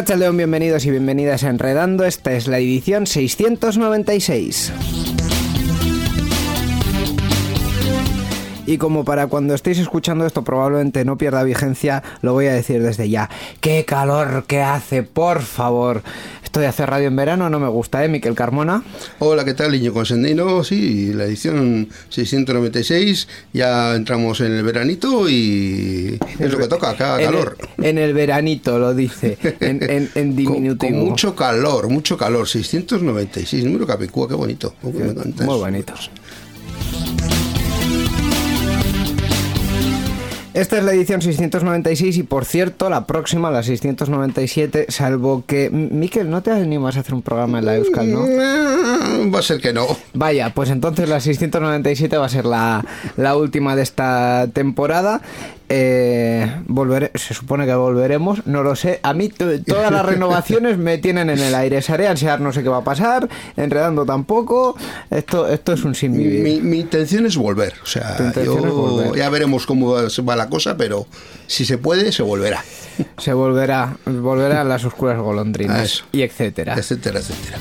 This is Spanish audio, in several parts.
Arracha León, bienvenidos y bienvenidas a Enredando. Esta es la edición 696. Y como para cuando estéis escuchando esto probablemente no pierda vigencia, lo voy a decir desde ya. ¡Qué calor que hace, por favor! Esto de hacer radio en verano no me gusta, ¿eh, Miquel Carmona? Hola, ¿qué tal, Niño Consendino? Sí, la edición 696, ya entramos en el veranito y es lo que toca, acá calor. En el, en el veranito, lo dice, en, en, en diminutivo. Con, con, mucho calor, mucho calor, 696, número capicúa, qué bonito. Qué, muy bonitos. Esta es la edición 696 y por cierto, la próxima, la 697, salvo que... Miquel, ¿no te animas a hacer un programa en la Euskal, no? Va a ser que no. Vaya, pues entonces la 697 va a ser la, la última de esta temporada. Eh, volveré, se supone que volveremos, no lo sé. A mí todas las renovaciones me tienen en el aire. Saré ansiar, no sé qué va a pasar, enredando tampoco. Esto, esto es un sin vivir. Mi, mi intención es volver. O sea, yo, es volver. ya veremos cómo va la cosa, pero si se puede, se volverá. Se volverá, volverán las oscuras golondrinas y etcétera. Etcétera, etcétera.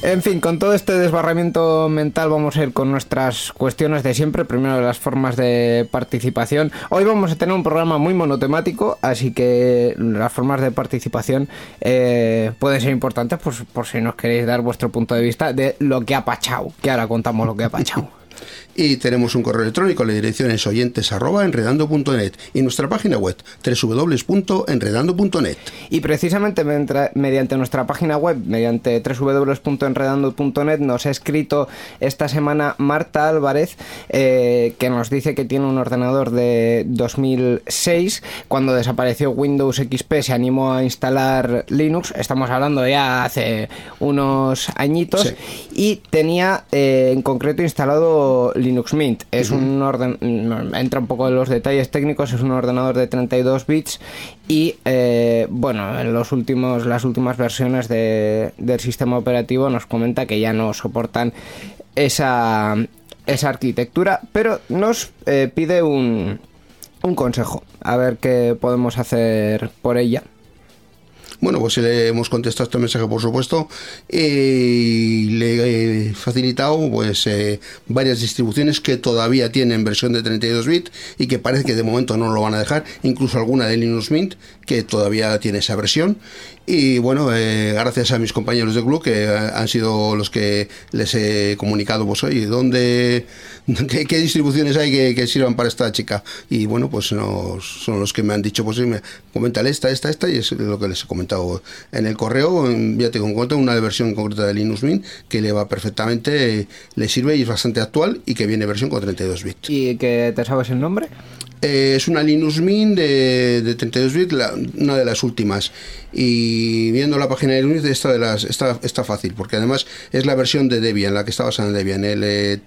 En fin, con todo este desbarramiento mental vamos a ir con nuestras cuestiones de siempre. Primero las formas de participación. Hoy vamos a tener un programa muy monotemático, así que las formas de participación eh, pueden ser importantes por, por, si nos queréis dar vuestro punto de vista de lo que ha pachado. Que ahora contamos lo que ha pachado. Y tenemos un correo electrónico, la dirección es oyentes arroba enredando.net y nuestra página web www.enredando.net. Y precisamente mediante nuestra página web, mediante www.enredando.net, nos ha escrito esta semana Marta Álvarez, eh, que nos dice que tiene un ordenador de 2006. Cuando desapareció Windows XP se animó a instalar Linux, estamos hablando ya hace unos añitos, sí. y tenía eh, en concreto instalado Linux Mint. Es uh -huh. un orden entra un poco en los detalles técnicos, es un ordenador de 32 bits y eh, bueno, en los últimos las últimas versiones de, del sistema operativo nos comenta que ya no soportan esa esa arquitectura, pero nos eh, pide un un consejo, a ver qué podemos hacer por ella. Bueno, pues le hemos contestado este mensaje, por supuesto, y le he facilitado pues eh, varias distribuciones que todavía tienen versión de 32 bits y que parece que de momento no lo van a dejar, incluso alguna de Linux Mint que todavía tiene esa versión. Y bueno, eh, gracias a mis compañeros de club que han sido los que les he comunicado, pues oye, ¿dónde, qué, qué distribuciones hay que, que, sirvan para esta chica? Y bueno, pues nos, son los que me han dicho, pues me, coméntale esta, esta, esta, y es lo que les he comentado en el correo. Ya te cuenta una versión concreta de Linux Mint que le va perfectamente, le sirve y es bastante actual y que viene versión con 32 bits. ¿Y que te sabes el nombre? Eh, es una Linux Mint de, de 32 bits, la, una de las últimas. Y viendo la página de Linux, esta, de las, está, está fácil, porque además es la versión de Debian, la que está basada en Debian. El, eh,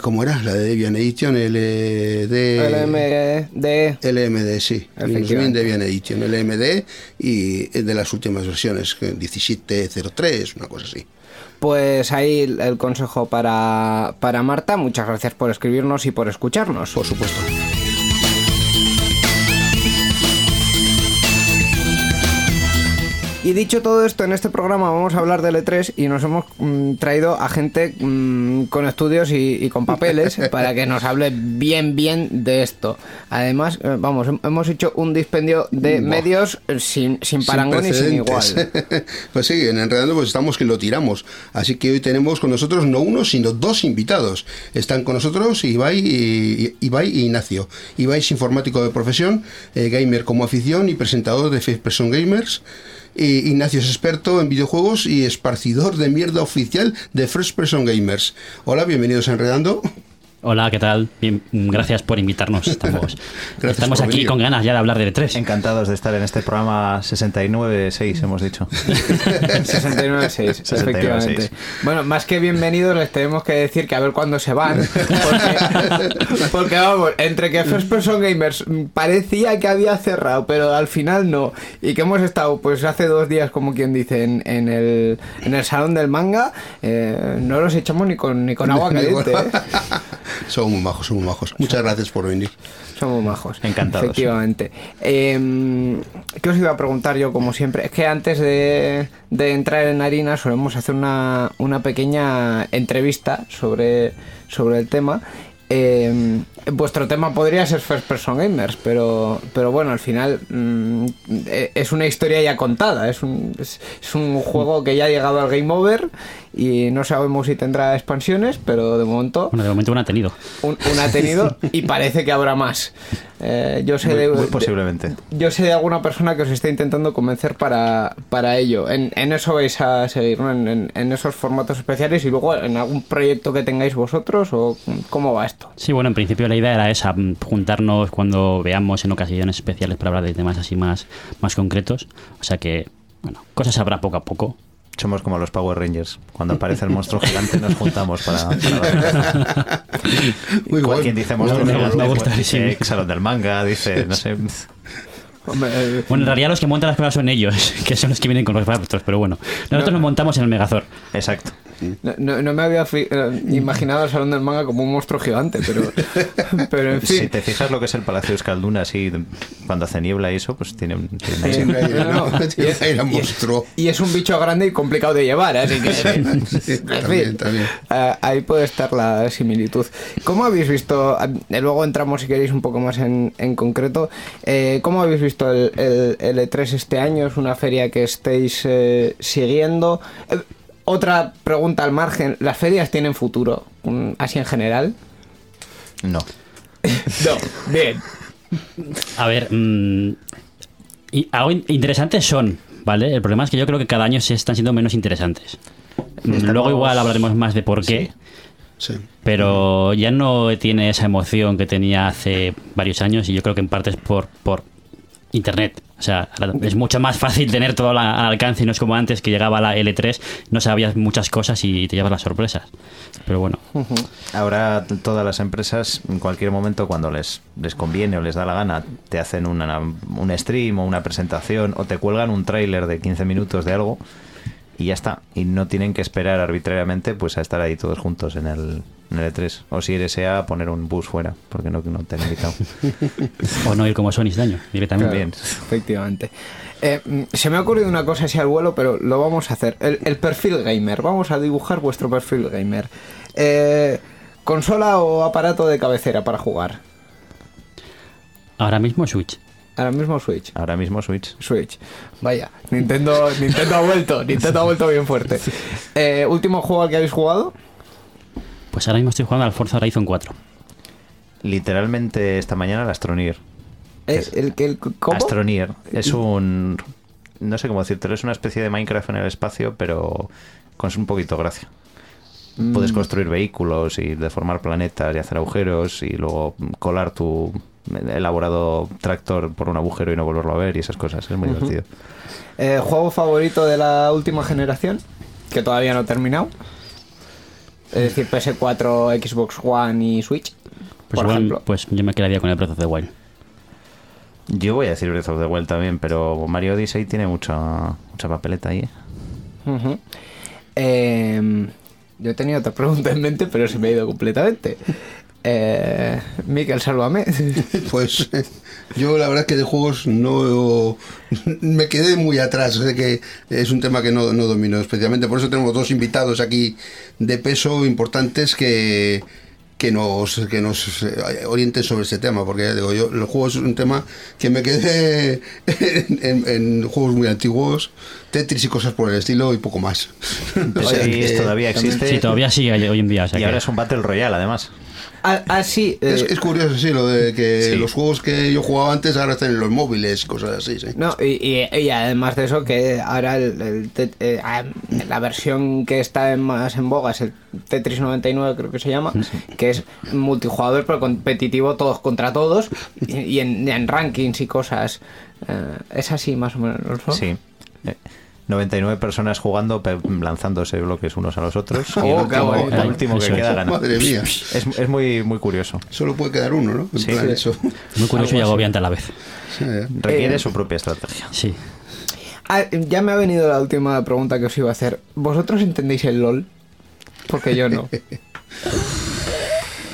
¿Cómo era? La de Debian Edition, LD... LMD. LMD, sí. Linux Mint Debian Edition, LMD, y de las últimas versiones, 1703, una cosa así. Pues ahí el, el consejo para, para Marta. Muchas gracias por escribirnos y por escucharnos. Por supuesto. Y dicho todo esto, en este programa vamos a hablar del E3 y nos hemos mm, traído a gente mm, con estudios y, y con papeles para que nos hable bien, bien de esto. Además, eh, vamos, hem- hemos hecho un dispendio de Buah. medios eh, sin, sin parangón y sin igual. pues sí, en Enredando pues estamos que lo tiramos. Así que hoy tenemos con nosotros no uno, sino dos invitados. Están con nosotros Ibai y, Ibai y Ignacio. Ibai es informático de profesión, eh, gamer como afición y presentador de First Person Gamers. Y Ignacio es experto en videojuegos y esparcidor de mierda oficial de First Person Gamers. Hola, bienvenidos a Enredando. Hola, ¿qué tal? Bien, mm, gracias por invitarnos. Estamos, estamos por aquí venir. con ganas ya de hablar de E3. Encantados de estar en este programa 69.6, hemos dicho. 69.6, efectivamente. 69.6. Bueno, más que bienvenidos les tenemos que decir que a ver cuándo se van. Porque, porque, vamos, entre que First Person Gamers parecía que había cerrado, pero al final no. Y que hemos estado, pues hace dos días, como quien dice, en, en el, en el salón del manga, eh, no los echamos ni con, ni con agua caliente. ¿eh? Son muy majos, son muy majos. Muchas gracias por venir. Somos majos. Encantados. Efectivamente. Eh, ¿Qué os iba a preguntar yo, como siempre? Es que antes de, de entrar en harina solemos hacer una, una pequeña entrevista sobre, sobre el tema. Eh, vuestro tema podría ser First Person Gamers, pero, pero bueno, al final mm, eh, es una historia ya contada. Es un, es, es un juego que ya ha llegado al Game Over y no sabemos si tendrá expansiones, pero de momento Bueno, de momento uno ha tenido. un, un ha tenido y parece que habrá más. Eh, yo sé Muy, de, muy de- posiblemente. yo sé de alguna persona que os está intentando convencer para, para ello. En, en eso vais a seguir, ¿no? En, en- en esos formatos especiales y luego en algún proyecto que tengáis vosotros o cómo va esto. Sí, bueno, en principio la idea era esa, mm, juntarnos cuando veamos en ocasiones especiales para hablar de temas así más, más concretos. O sea que, bueno, cosas habrá poco a poco. Somos como los Power Rangers. Cuando aparece el monstruo gigante nos juntamos para... para Muy quien dice monstruo Me gigante, gusta, pues dice sí. Salón del Manga, dice, no sé... Eh, Bueno, en realidad los que montan las pruebas son ellos, que son los que vienen con los raptors, pero bueno. Nosotros nos montamos en el Megazord. Exacto. No, no- no me había eh, imaginado el salón del manga como un monstruo gigante, pero, pero en fin. Si te fijas lo que es el Palacio Escalduna, así, cuando hace niebla y eso, pues tiene... un- tiene aire, No, y es- y es- monstruo. Y es un bicho grande y complicado de llevar, así que. en fin, también, eh, ahí puede estar la similitud. ¿Cómo habéis visto? eh, Luego entramos, si queréis, un poco más en, en concreto. eh, ¿Cómo habéis visto el, el- el E3 este año? ¿Es una feria que estéis eh, siguiendo? Eh, otra pregunta al margen: ¿las ferias tienen futuro? Así en general. No. No, bien. A ver, mm, y algo in- interesantes son, ¿vale? El problema es que yo creo que cada año se están siendo menos interesantes. Mm, Estamos- Luego igual hablaremos más de por qué. Sí. Sí. pero ya no tiene esa emoción que tenía hace varios años y yo creo que en parte es por, por internet. O sea, es mucho más fácil tener todo al al alcance y no es como antes que llegaba la L3, no sabías muchas cosas y te llevas las sorpresas. Pero bueno, Ahora todas las empresas, en cualquier momento, cuando les, les conviene o les da la gana, te hacen una, un stream o una presentación o te cuelgan un tráiler de 15 minutos de algo y ya está. Y no tienen que esperar arbitrariamente pues a estar ahí todos juntos en el, en el E3. O si eres EA, poner un bus fuera, porque no, no te han invitado. o no ir como Sony este año, directamente. Bien. Efectivamente. Eh, se me ha ocurrido una cosa así al vuelo, pero lo vamos a hacer. El, el perfil gamer. Vamos a dibujar vuestro perfil gamer. Eh, ¿Consola o aparato de cabecera para jugar? Ahora mismo Switch. Ahora mismo Switch. Ahora mismo Switch. Switch. Vaya, Nintendo, Nintendo ha vuelto. Nintendo ha vuelto bien fuerte. Eh, ¿Último juego al que habéis jugado? Pues ahora mismo estoy jugando al Forza Horizon 4. Literalmente esta mañana el Astronier. Eh, ¿El, el, ¿Cómo? Astronier es un... No sé cómo decírtelo, es una especie de Minecraft en el espacio, pero con un poquito de gracia. Mm. Puedes construir vehículos y deformar planetas y hacer agujeros y luego colar tu elaborado tractor por un agujero y no volverlo a ver y esas cosas. Es muy divertido. Eh, ¿Juego favorito de la última generación? Que todavía no ha terminado. Es decir, PS4, Xbox One y Switch. Pues, por igual, ejemplo. pues yo me quedaría con el Breath of the Wild. Yo voy a decir Breath of the Wild también, pero Mario Odyssey tiene mucha, mucha papeleta ahí. ¿eh? Ujú. Eh, yo tenía otra pregunta en mente, pero se me ha ido completamente. Eh, Miquel, sálvame. Pues yo la verdad que de juegos no me quedé muy atrás, sé que es un tema que no, no domino especialmente, por eso tenemos dos invitados aquí de peso importantes que, que nos, que nos eh, orienten sobre este tema, porque ya digo, yo los juegos es un tema que me quedé en, en- en juegos muy antiguos, Tetris y cosas por el estilo y poco más. O sea Sí, que- todavía existe. Sí, todavía sigue hoy en día. o sea Y que- ahora es un Battle Royale, además. Ah, ah, sí. eh, Es, es curioso, sí, lo de que Sí. los juegos que yo jugaba antes ahora están en los móviles, cosas así, sí. No, y, y- y además de eso, que ahora el, el eh, ah, la versión que está en- más en boga es el Tetris 99, creo que se llama, que es multijugador pero competitivo todos contra todos y, y en, en rankings y cosas. Eh, es así más o menos, ¿no? Sí. Eh, 99 personas jugando, lanzándose bloques unos a los otros. y el Oh, último, el último que queda gana. Madre mía, Es, es muy, muy curioso. solo puede quedar uno, ¿no? En Sí. plan Sí. eso. Muy curioso y agobiante a la vez. Sí, eh. Requiere Eh, su propia estrategia. Sí. Ah, ya me ha venido la última pregunta que os iba a hacer. ¿Vosotros entendéis el LOL? Porque yo no.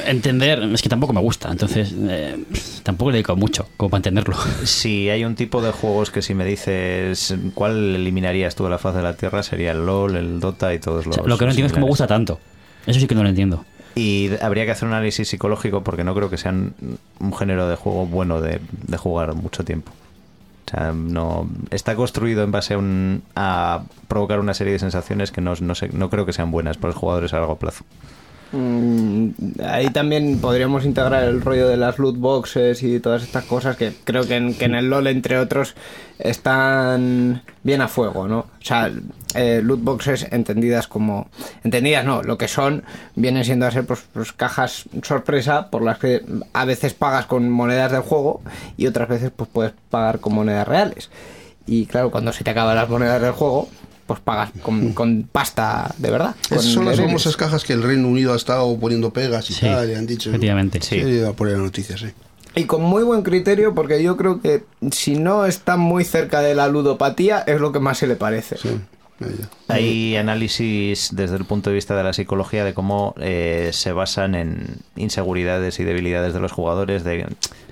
Entender, es que tampoco me gusta, entonces eh, tampoco le dedico mucho como para entenderlo. Si hay un tipo de juegos que si me dices cuál eliminarías tú de la faz de la Tierra sería el LOL, el Dota y todos O los. sea, lo que no entiendo es cómo me gusta tanto. Eso sí que no lo entiendo. Y habría que hacer un análisis psicológico porque no creo que sean un género de juego bueno de, de jugar mucho tiempo. O sea, no está construido en base a, un- a provocar una serie de sensaciones que no, no, sé, no creo que sean buenas para los jugadores a largo plazo. Mm, ahí también podríamos integrar el rollo de las loot boxes y todas estas cosas que creo que en, que en el LOL, entre otros, están bien a fuego, ¿no? O sea, eh, loot boxes entendidas como... Entendidas no, lo que son vienen siendo a ser pues, pues, cajas sorpresa por las que a veces pagas con monedas del juego y otras veces pues puedes pagar con monedas reales. Y claro, cuando se te acaban las monedas del juego, pues pagas con, con pasta de verdad. Esas son las famosas cajas que el Reino Unido ha estado poniendo pegas y Sí, tal, y han dicho. efectivamente. Sí, iba a poner la noticia, sí. Y con muy buen criterio, porque yo creo que si no está muy cerca de la ludopatía, es lo que más se le parece. sí. Hay análisis desde el punto de vista de la psicología de cómo eh, se basan en inseguridades y debilidades de los jugadores, de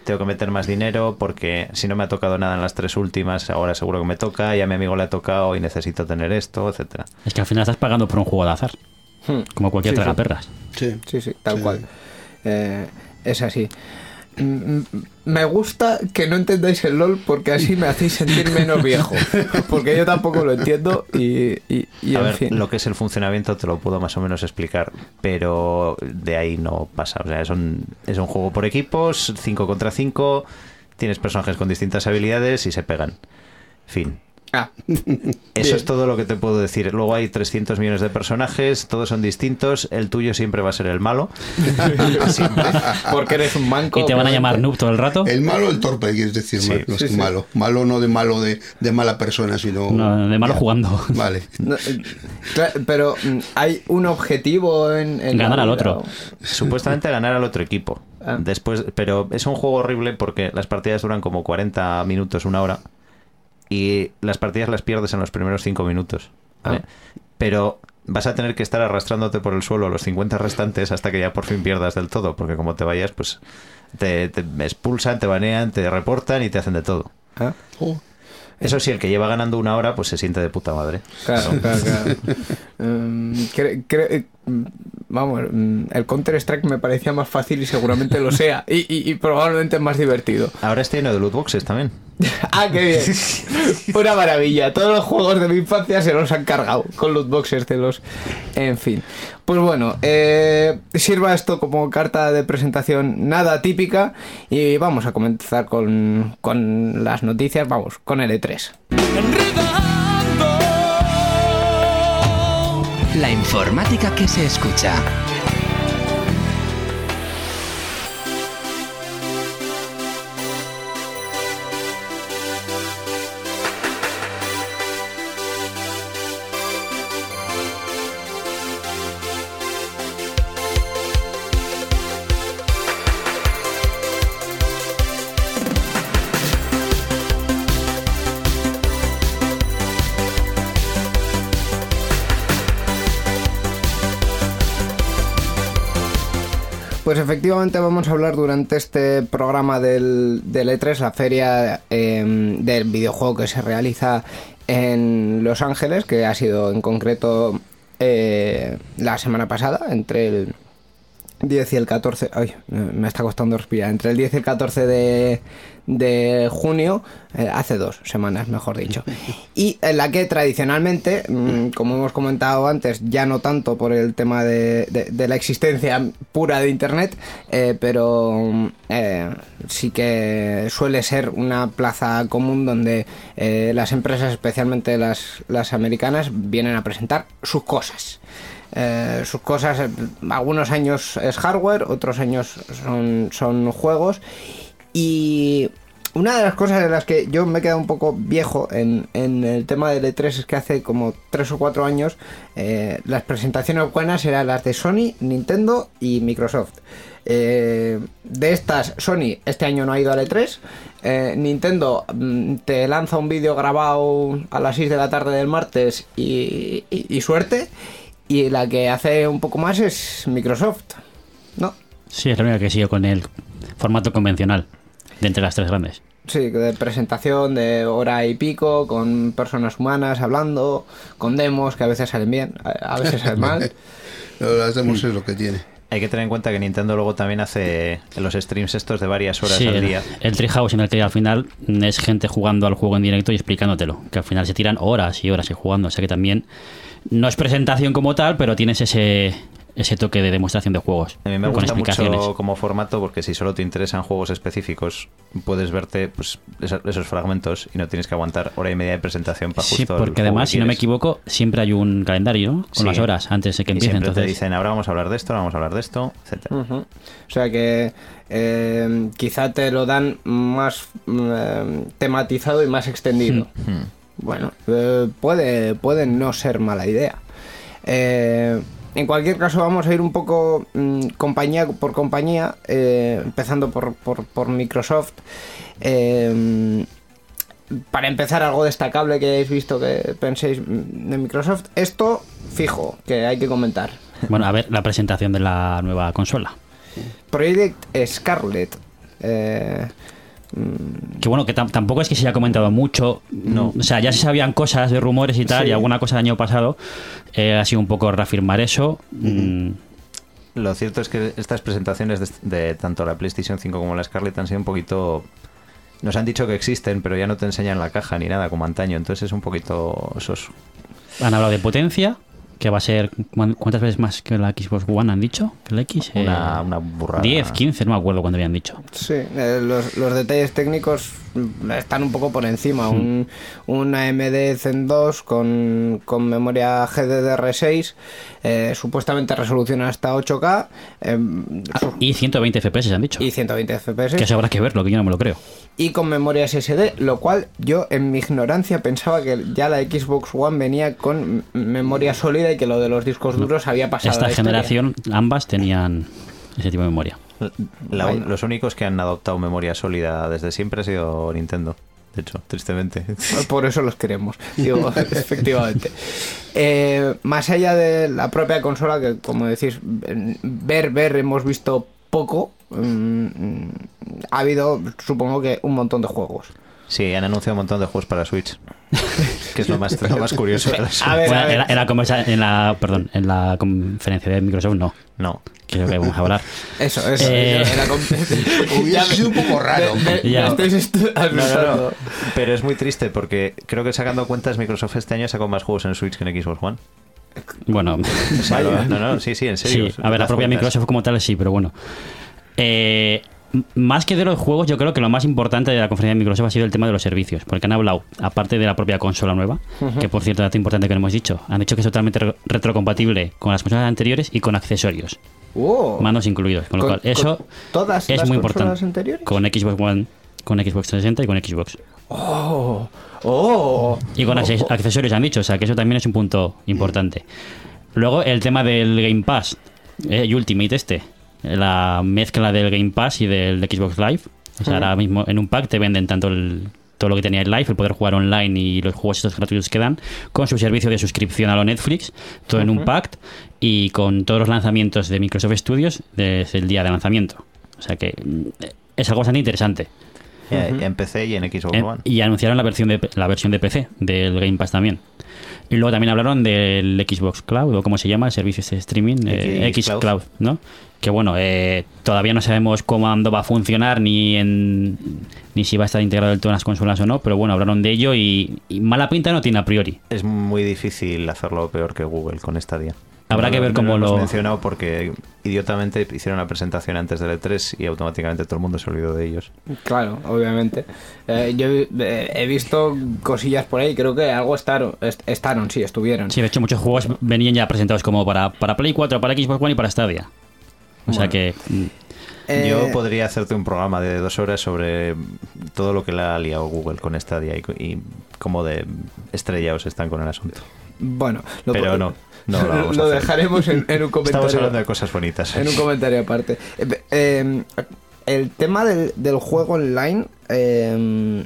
tengo que meter más dinero porque si no me ha tocado nada en las tres últimas, ahora seguro que me toca, y a mi amigo le ha tocado y necesito tener esto, etcétera. Es que al final estás pagando por un juego de azar, Hmm. como cualquier Sí, sí. tragaperras. Sí. Sí, sí, tal Sí. cual. Eh, es así. Me gusta que no entendáis el LOL porque así me hacéis sentir menos viejo. Porque yo tampoco lo entiendo y, y- y a en ver, fin. lo que es el funcionamiento te lo puedo más o menos explicar, pero de ahí no pasa. O sea, es un, es un juego por equipos, 5 contra 5, tienes personajes con distintas habilidades y se pegan. Fin. Ah, Eso Bien. es todo lo que te puedo decir. Luego hay 300 millones de personajes, todos son distintos. El tuyo siempre va a ser el malo. porque eres un manco. Y te van a llamar noob todo el rato. El malo, el torpe, quieres decir, Sí, mal- no es sí, que sí. malo. Malo no de malo de, de mala persona, sino. No, de malo Ya. jugando. Vale. No, eh, claro, pero mm, hay un objetivo en, Ganar al otro. Supuestamente ganar al otro equipo. Ah. Después, pero es un juego horrible porque las partidas duran como 40 minutos, una hora. Y las partidas las pierdes en los primeros 5 minutos. ¿vale? Pero vas a tener que estar arrastrándote por el suelo los 50 restantes hasta que ya por fin pierdas del todo. Porque como te vayas, pues te, te expulsan, te banean, te reportan y te hacen de todo. Ah, Oh, Eso sí, el que lleva ganando una hora, pues se siente de puta madre. Claro, claro, claro. Cre- cre- mm, Mm, vamos, mm, el Counter-Strike me parecía más fácil y seguramente lo sea. Y, probablemente más divertido. Ahora estoy lleno de loot boxes también. ah, qué bien. Una maravilla. Todos los juegos de mi infancia se los han cargado con loot boxes de los. En fin. Pues bueno, eh, sirva esto como carta de presentación nada típica. Y vamos a comenzar con, con las noticias. Vamos, con L3. La informática que se escucha. Efectivamente vamos a hablar durante este programa del, del E3, la feria eh, del videojuego que se realiza en Los Ángeles, que ha sido en concreto eh, la semana pasada, entre el 10 y el 14, ay, me está costando respirar, entre el 10 y el 14 de, de junio, eh, hace dos semanas, mejor dicho, y en la que tradicionalmente, mm, como hemos comentado antes, ya no tanto por el tema de, de- de la existencia pura de Internet, eh, pero mm, eh, sí que suele ser una plaza común donde las empresas, especialmente las, las americanas, vienen a presentar sus cosas. Eh, sus cosas, algunos años es hardware, otros años son, son juegos. Y una de las cosas de las que yo me he quedado un poco viejo en, en el tema del E3 es que hace como 3 o 4 años eh, las presentaciones buenas eran las de Sony, Nintendo y Microsoft. Eh, de estas, Sony este año no ha ido al E3. Eh, Nintendo mm, te lanza un vídeo grabado a las 6 de la tarde del martes y suerte. Y la que hace un poco más es Microsoft. ¿No? Sí, es la única que sigue con el formato convencional de entre las tres grandes. Sí, de presentación de hora y pico, con personas humanas hablando, con demos que a veces salen bien, a veces salen mal. Las demos es lo que tiene. Hay que tener en cuenta que Nintendo luego también hace los streams estos de varias horas Sí, al el, día. el Treehouse en el que al final es gente jugando al juego en directo y explicándotelo. Que al final se tiran horas y horas y jugando. O sea que también no es presentación como tal, pero tienes ese, ese toque de demostración de juegos. A mí me gusta mucho como formato porque si solo te interesan juegos específicos, puedes verte pues, esos fragmentos y no tienes que aguantar hora y media de presentación para Sí, justo el porque juego además, que si no me equivoco, siempre hay un calendario ¿no? con Sí. las horas antes de que Y empiece. siempre te Entonces, dicen, ahora vamos a hablar de esto, ahora vamos a hablar de esto, etcétera. Ujú. O sea que eh, quizá te lo dan más mm, eh, tematizado y más extendido. Bueno, eh, puede, puede no ser mala idea. Eh, en cualquier caso, vamos a ir un poco mm, compañía por compañía, eh, empezando por, por- por Microsoft. Para empezar, algo destacable que hayáis visto que penséis mm, de Microsoft. Esto, fijo, que hay que comentar. bueno, a ver la presentación de la nueva consola. Project Scarlet. Eh, Que bueno, que tam- tampoco es que se haya comentado mucho. No. O sea, ya se sabían cosas de rumores y tal, Sí. y alguna cosa del año pasado. eh, ha sido un poco reafirmar eso. Mm, Lo cierto es que estas presentaciones de, de tanto la PlayStation 5 como la Scarlett han sido un poquito... Nos han dicho que existen, pero ya no te enseñan la caja ni nada como antaño, entonces es un poquito soso. han hablado de potencia, que va a ser. ¿cuán- ¿Cuántas veces más que la Xbox One han dicho? ¿Que la X? Eh, Una, una burrada. 10, 15, no me acuerdo cuándo habían dicho. sí, eh, los, los detalles técnicos están un poco por encima. Un, un AMD Zen 2 con, con memoria GDDR6, eh, supuestamente resolución hasta 8K eh, sus- Y 120 FPS han dicho. y 120 FPS. Que eso habrá que verlo, que yo no me lo creo. y con memoria SSD, lo cual yo en mi ignorancia pensaba que ya la Xbox One venía con memoria sólida y que lo de los discos duros había pasado. Esta historia. generación, ambas tenían ese tipo de memoria. La- los únicos que han adoptado memoria sólida desde siempre ha sido Nintendo. De hecho, tristemente. Por eso los queremos, digo, efectivamente. Eh, más allá de la propia consola, que como decís, ver, ver, hemos visto poco, mm, mm, ha habido, supongo que, un montón de juegos. Sí, han anunciado un montón de juegos para Switch. que es lo más, lo más curioso de la Switch. A ver, Bueno, a ver. en, la, en la conversa- en la- perdón, en la conferencia de Microsoft no, No. que es lo que vamos a hablar. Eso, eso. Eh, Hubiera sido un poco raro. Me- me- Ya. me No, no. Pero es muy triste porque creo que sacando cuentas Microsoft este año sacó más juegos en Switch que en Xbox One. Bueno, O sea, lo- no, no, sí, sí, en serio. sí, a ver, la propia cuentas. Microsoft como tal sí, pero bueno. Eh, más que de los juegos, yo creo que lo más importante de la conferencia de Microsoft ha sido el tema de los servicios, porque han hablado, aparte de la propia consola nueva, que por cierto, dato importante que no hemos dicho, han dicho que es totalmente re- retrocompatible con las consolas anteriores y con accesorios, Oh. mandos incluidos, con lo Con- cual eso todas es las muy importante. anteriores? Con Xbox One, con Xbox 360 y con Xbox. Oh, oh. Y con acces- Oh. accesorios han dicho, o sea que eso también es un punto importante. Luego el tema del Game Pass eh, y Ultimate este, la mezcla del Game Pass y del Xbox Live. O sea, ahora mismo en un pack te venden tanto el, todo lo que tenía el Live, el poder jugar online y los juegos estos gratuitos que dan, con su servicio de suscripción a lo Netflix, todo en un pack y con todos los lanzamientos de Microsoft Studios desde el día de lanzamiento. O sea que mm, es algo bastante interesante. Ya en PC y en Xbox One. y anunciaron la versión de la versión de PC del Game Pass también. Y luego también hablaron del Xbox Cloud, o como se llama, el servicio este de streaming, eh, X X Cloud. Cloud, ¿no? Que bueno, eh, todavía no sabemos cuándo va a funcionar, ni en ni si va a estar integrado del todo en las consolas o no, pero bueno, hablaron de ello y, y mala pinta no tiene a priori. Es muy difícil hacerlo peor que Google con Stadia. Habrá No que ver no cómo hemos lo- mencionado porque idiotamente hicieron la presentación antes del E3 y automáticamente todo el mundo se olvidó de ellos. Claro, obviamente. Eh, yo he, eh, he visto cosillas por ahí, creo que algo estaron, est- estaron sí, estuvieron. Sí, de hecho muchos juegos venían ya presentados como para, para Play 4, para Xbox One y para Stadia. O sea que mm, Eh, Yo podría hacerte un programa de dos horas sobre todo lo que le ha liado Google con Stadia y, y cómo de estrellados están con el asunto. Bueno, lo, Pero no, no lo vamos a hacer. dejaremos en, en un comentario. Estamos hablando de cosas bonitas. En un comentario aparte. Eh, eh, el tema del, del juego online, eh,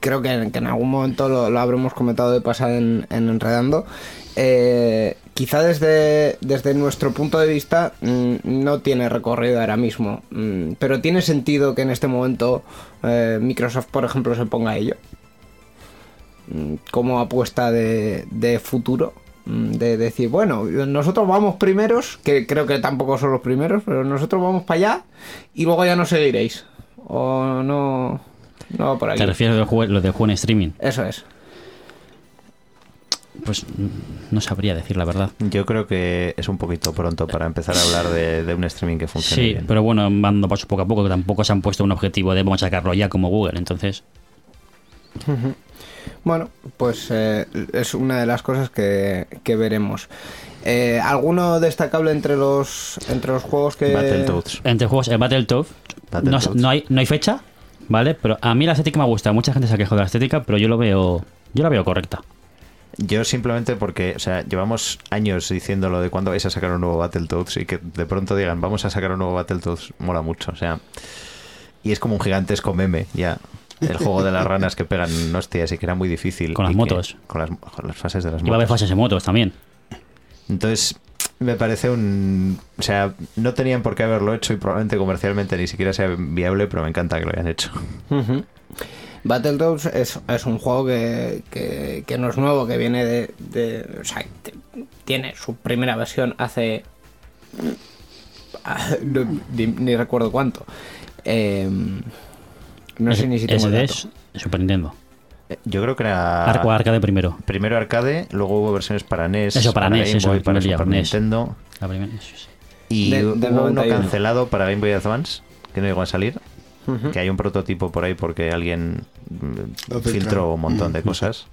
creo que, que en algún momento lo, lo habremos comentado de pasada en, en Enredando. Eh, quizá desde, desde nuestro punto de vista mm, no tiene recorrido ahora mismo, mm, pero tiene sentido que en este momento eh, Microsoft, por ejemplo, se ponga a ello mm, como apuesta de, de futuro. De decir, bueno, nosotros vamos primeros, que creo que tampoco son los primeros, pero nosotros vamos para allá y luego ya nos seguiréis. O no, no va por aquí. te refieres a lo del juego, lo del juego en streaming. Eso es. Pues no sabría decir la verdad. Yo creo que es un poquito pronto para empezar a hablar de, de un streaming que funcione Sí, bien. pero bueno, van dando paso poco a poco, que tampoco se han puesto un objetivo de vamos a sacarlo ya como Google, entonces... Bueno, pues eh, es una de las cosas que, que veremos. Eh, ¿Alguno destacable entre los entre los juegos que... Battletoads. Entre juegos, el Battletoads, no, Battletoads. no hay, no hay fecha, ¿vale? Pero a mí la estética me gusta, mucha gente se ha quejado de la estética, pero yo lo veo, yo la veo correcta. Yo simplemente porque, o sea, llevamos años diciendo lo de cuándo vais a sacar un nuevo Battletoads y que de pronto digan, vamos a sacar un nuevo Battletoads, mola mucho, o sea. Y es como un gigantesco meme, ya. El juego de las ranas que pegan hostias y que era muy difícil. Con las que- motos. con, las, con las fases de las Y va a haber motos. fases de motos también. Entonces, me parece un. O sea, no tenían por qué haberlo hecho y probablemente comercialmente ni siquiera sea viable, pero me encanta que lo hayan hecho. Ujú. Battletoads es, es un juego que, que- que no es nuevo, que viene de... de- o sea, te- tiene su primera versión hace... ah, no, ni, ni recuerdo cuánto. Eh, no sé ni si tengo el es Super Nintendo. Yo creo que era. Arco arcade primero. Primero arcade, luego hubo versiones para NES, Eso, para NES, Game eso, Boy, para Super NES. Nintendo. La primera, sí, sí. Y De- hubo uno 91. cancelado para Game Boy Advance, que no llegó a salir. Que hay un prototipo por ahí porque alguien mm, filtró un montón de cosas.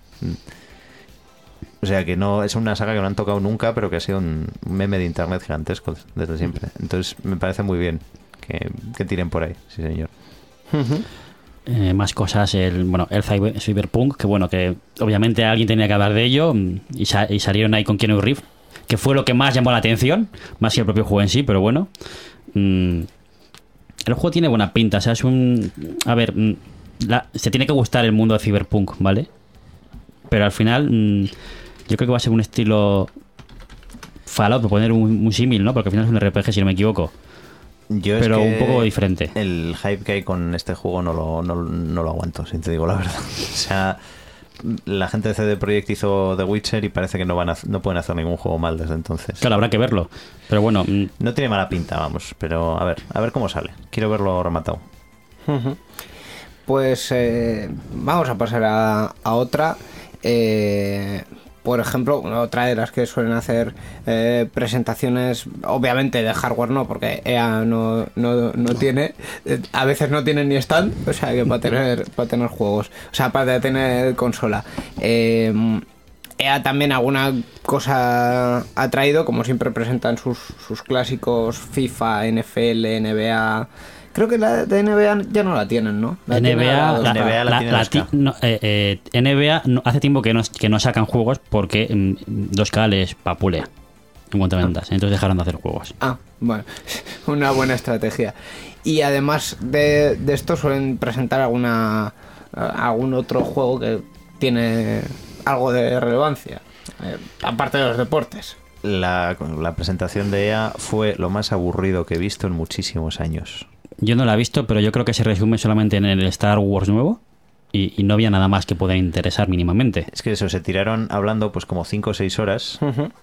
O sea que no es una saga que no han tocado nunca, pero que ha sido un meme de internet gigantesco desde siempre. Entonces me parece muy bien que, que tiren por ahí, sí señor. Eh, más cosas, el bueno, el cyber- Cyberpunk, que bueno, que obviamente alguien tenía que hablar de ello mm, y, sa- y salieron ahí con Keanu Reeves, que fue lo que más llamó la atención, más que el propio juego en sí, pero bueno. Mm, el juego tiene buena pinta, o sea, es un... A ver, mm, la- se tiene que gustar el mundo de Cyberpunk, ¿vale? Pero al final, mm, yo creo que va a ser un estilo Fallout, por poner un, un símil, ¿no? Porque al final es un RPG, si no me equivoco. Yo es Pero que un poco diferente. El hype que hay con este juego no lo, no, no lo aguanto, si te digo la verdad. O sea, la gente de CD Projekt hizo The Witcher y parece que no van a, no pueden hacer ningún juego mal desde entonces. Claro, habrá que verlo. Pero bueno, mm, No tiene mala pinta, vamos, pero a ver, a ver cómo sale. Quiero verlo rematado. Pues eh, vamos a pasar a, a otra. Eh, por ejemplo, otra de las que suelen hacer eh, presentaciones, obviamente de hardware no, porque EA no, no, no tiene, eh, a veces no tiene ni stand, o sea que para tener, para tener juegos, o sea, para tener consola. Eh, EA también alguna cosa ha traído, como siempre presentan sus, sus clásicos FIFA, NFL, NBA. Creo que la de NBA ya no la tienen, ¿no? La NBA, la la, 2K. NBA la la- tiene la 2K. ti- no, eh, eh, NBA no- hace tiempo que no, que no sacan juegos porque mm, 2K les papulea en cuanto a ventas. Entonces dejaron de hacer juegos. Ah, bueno, una buena estrategia. Y además de, de esto suelen presentar alguna a- algún otro juego que tiene algo de relevancia, eh, aparte de los deportes. La, la presentación de EA fue lo más aburrido que he visto en muchísimos años. Yo no la he visto, pero yo creo que se resume solamente en el Star Wars nuevo y, y no había nada más que pueda interesar mínimamente. Es que eso, se tiraron hablando pues como 5 o 6 horas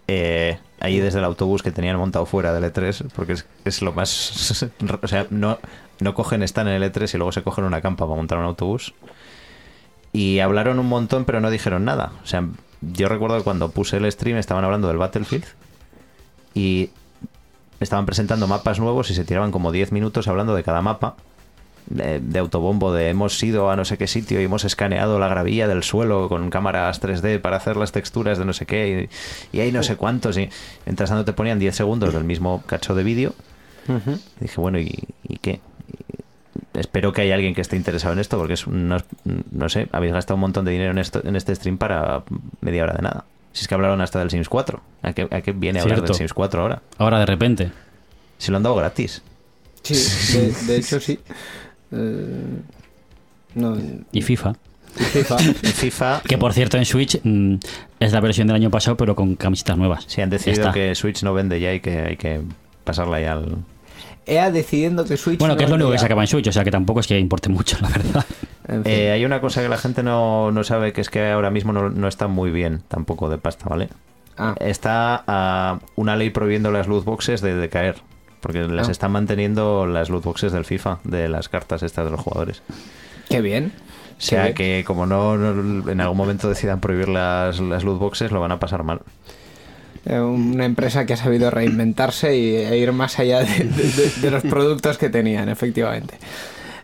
eh, ahí desde el autobús que tenían montado fuera del E3, porque es, es lo más... o sea, no, no cogen, están en el E3 y luego se cogen una campa para montar un autobús. Y hablaron un montón, pero no dijeron nada. O sea, yo recuerdo que cuando puse el stream estaban hablando del Battlefield y estaban presentando mapas nuevos y se tiraban como 10 minutos hablando de cada mapa. De, de autobombo, de hemos ido a no sé qué sitio y hemos escaneado la gravilla del suelo con cámaras 3D para hacer las texturas de no sé qué y, y hay no sé cuántos. Y mientras tanto te ponían 10 segundos del mismo cacho de vídeo. Dije, bueno, ¿y, y qué? Y espero que haya alguien que esté interesado en esto porque es no, no sé, habéis gastado un montón de dinero en, esto, en este stream para media hora de nada. Si es que hablaron hasta del Sims 4. ¿A qué, a qué viene a hablar del Sims 4 ahora? Ahora de repente. Si lo han dado gratis. Sí, de, de hecho sí. Eh, no, Y FIFA. FIFA. En FIFA Que por cierto en Switch mm, es la versión del año pasado, pero con camisetas nuevas. se han decidido está. que Switch no vende ya y que hay que pasarla ya al... EA decidiendo que Switch. Bueno, que no es lo único que se acaba en Switch, o sea que tampoco es que importe mucho, la verdad. En fin. Eh, hay una cosa que la gente no, no sabe, que es que ahora mismo no, no está muy bien tampoco de pasta, ¿vale? Ah, Está ah, una ley prohibiendo las loot boxes de decaer. Porque las Ah. están manteniendo las loot boxes del FIFA, de las cartas estas de los jugadores. qué bien. O sea que como no, no- en algún momento decidan prohibir las, las loot boxes, lo van a pasar mal. Eh, una empresa que ha sabido reinventarse y, e ir más allá de, de- de- de los productos que tenían, efectivamente.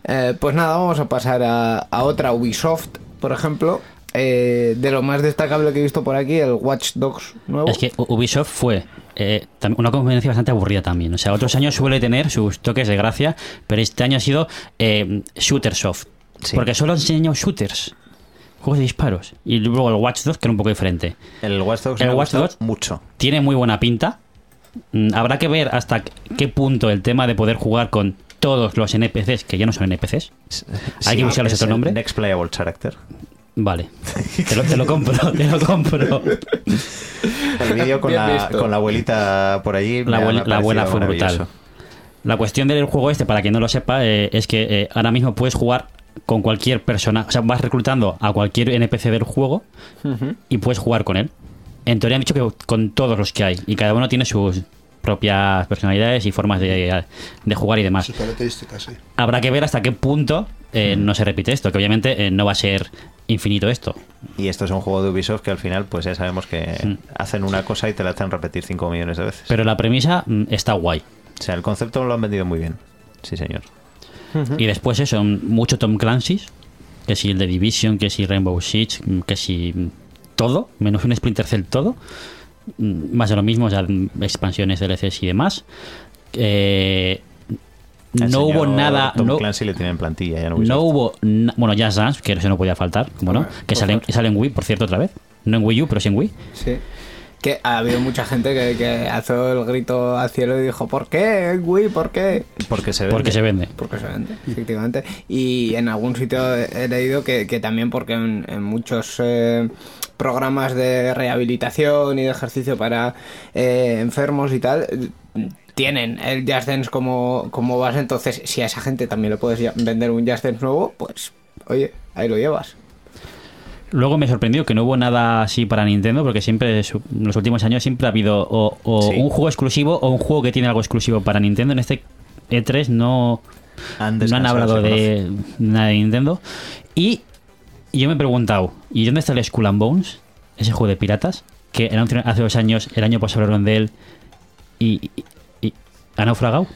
Eh, pues nada, vamos a pasar a, a otra Ubisoft, por ejemplo. Eh, de lo más destacable que he visto por aquí, el Watch Dogs nuevo. Es que Ubisoft fue eh, una conferencia bastante aburrida también. O sea, otros años suele tener sus toques de gracia, pero este año ha sido eh, Shootersoft. Sí. Porque solo enseñado shooters, juegos de disparos. Y luego el Watch Dogs, que era un poco diferente. El Watch Dogs El me ha Watch gustado Dogs- mucho. Tiene muy buena pinta. Mm, Habrá que ver hasta qué punto el tema de poder jugar con todos los NPCs, que ya no son NPCs. Hay que buscarles es otro nombre. Next Playable Character. Vale. Te lo, te lo compro, te lo compro. El vídeo con, la, visto. con la abuelita por allí. La, abuela- la fue brutal. La cuestión del juego este, para quien no lo sepa, eh, es que eh, ahora mismo puedes jugar con cualquier persona. O sea, vas reclutando a cualquier NPC del juego y puedes jugar con él. En teoría han dicho que con todos los que hay. Y cada uno tiene sus propias personalidades y formas de, de jugar y demás. Características, sí. Habrá que ver hasta qué punto eh, no se repite esto, que obviamente eh, no va a ser infinito esto. Y esto es un juego de Ubisoft que al final, pues ya sabemos que hacen una cosa y te la hacen repetir 5 millones de veces. Pero la premisa mm, está guay. O sea, el concepto lo han vendido muy bien. Sí, señor. Y después eso, mucho Tom Clancy's, que si el de Division, que si Rainbow Six, mm, que si mm, todo, menos un Splinter Cell todo. Mm, Más de lo mismo, o sea, expansiones, DLCs y demás. Eh, no hubo nada... Tom no, Clancy le tiene en plantilla ya no Ubisoft. hubo... na- bueno, Jazz Dance, que eso no podía faltar, como no, que sale, sale en Wii, por cierto, otra vez. No en Wii U, pero sí en Wii. Sí. Que ha habido mucha gente que, que alzó el grito al cielo y dijo, ¿por qué, Wii? ¿Por qué? Porque se ve. Porque se vende. Porque se vende, efectivamente. Y en algún sitio he leído que, que también porque en, en muchos eh, programas de rehabilitación y de ejercicio para eh, enfermos y tal, tienen el Just Dance como, como base. Entonces, si a esa gente también le puedes vender un Just Dance nuevo, pues, oye, ahí lo llevas. Luego me sorprendió que no hubo nada así para Nintendo, porque siempre, en los últimos años, siempre ha habido o, o Sí. un juego exclusivo o un juego que tiene algo exclusivo para Nintendo. En este E3 no, Han no han descansado, hablado de nada de Nintendo. Y yo me he preguntado, ¿y dónde está el Skull and Bones? Ese juego de piratas, que hace dos años, el año pasado hablaron de él y, y- y ha naufragado.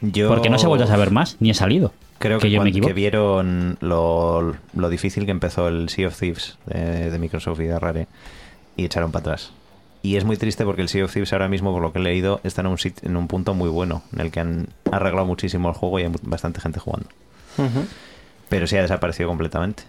Yo Porque no se ha vuelto a saber más, ni ha salido. Creo que, yo cuando- que vieron lo, lo difícil que empezó el Sea of Thieves de, de Microsoft y de Rare y echaron para atrás. Y es muy triste porque el Sea of Thieves ahora mismo, por lo que he leído, está en un, sit- en un punto muy bueno, en el que han arreglado muchísimo el juego y hay bastante gente jugando. Pero sí ha desaparecido completamente.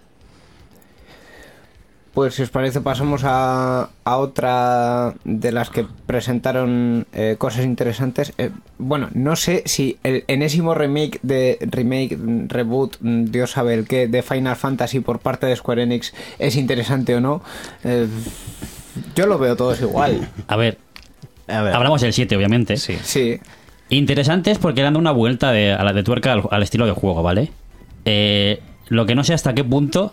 Pues si os parece pasamos a, a otra de las que presentaron eh, cosas interesantes. Eh, bueno, no sé si el enésimo remake de remake, reboot, Dios sabe el qué, de Final Fantasy por parte de Square Enix es interesante o no. Eh, yo lo veo todos igual. A ver, A ver, hablamos del 7, obviamente. Sí. Sí. Interesante es porque le han dado una vuelta de, a la de tuerca al, al estilo de juego, ¿vale? Eh, lo que no sé hasta qué punto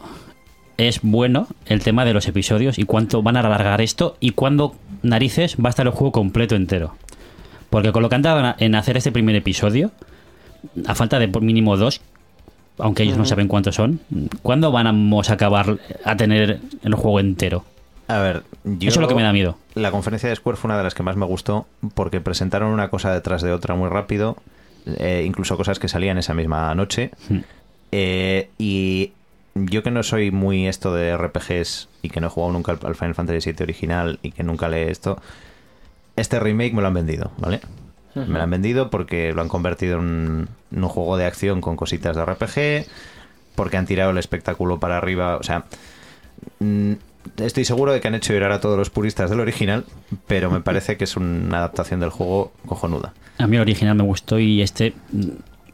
es bueno el tema de los episodios y cuánto van a alargar esto y cuándo narices va a estar el juego completo entero. Porque con lo que han dado en- hacer este primer episodio, a falta de por mínimo dos, aunque ellos no saben cuántos son, ¿cuándo vamos a acabar a tener el juego entero? A ver, yo, Eso es lo que me da miedo. La conferencia de Square fue una de las que más me gustó porque presentaron una cosa detrás de otra muy rápido, eh, incluso cosas que salían esa misma noche. Hmm. Eh, y yo que no soy muy esto de RPGs y que no he jugado nunca al, al Final Fantasy VII original y que nunca le esto, este remake me lo han vendido, ¿vale? Me lo han vendido porque lo han convertido en, en un juego de acción con cositas de RPG, porque han tirado el espectáculo para arriba, o sea, mm, estoy seguro de que han hecho llorar a todos los puristas del original, pero me parece que es una adaptación del juego cojonuda. A mí el original me gustó y este mm,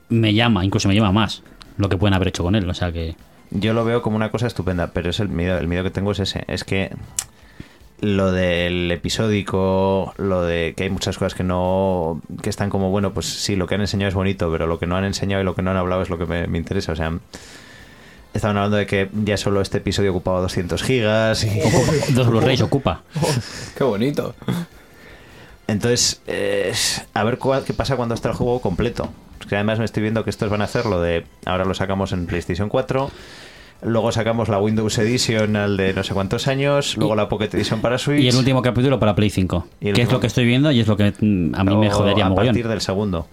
me llama, incluso me llama más lo que pueden haber hecho con él. O sea que. Yo lo veo como una cosa estupenda, pero es el miedo, el miedo que tengo es ese, es que lo del episódico, lo de que hay muchas cosas que no, que están como, bueno, pues sí, lo que han enseñado es bonito, pero lo que no han enseñado y lo que no han hablado es lo que me, me interesa, o sea, estaban hablando de que ya solo este episodio ocupaba 200 gigas y... Dos Blu-rays ocupa. Qué bonito. Entonces, eh, a ver cuál- qué pasa cuando está el juego completo. Que además me estoy viendo que estos van a hacer lo de. Ahora lo sacamos en PlayStation 4. Luego sacamos la Windows Edition al de no sé cuántos años. Luego la Pocket Edition para Switch. Y el último capítulo para Play 5. Y el Que es lo que estoy viendo y es lo que mm, a mí me jodería A mogollón. partir del segundo.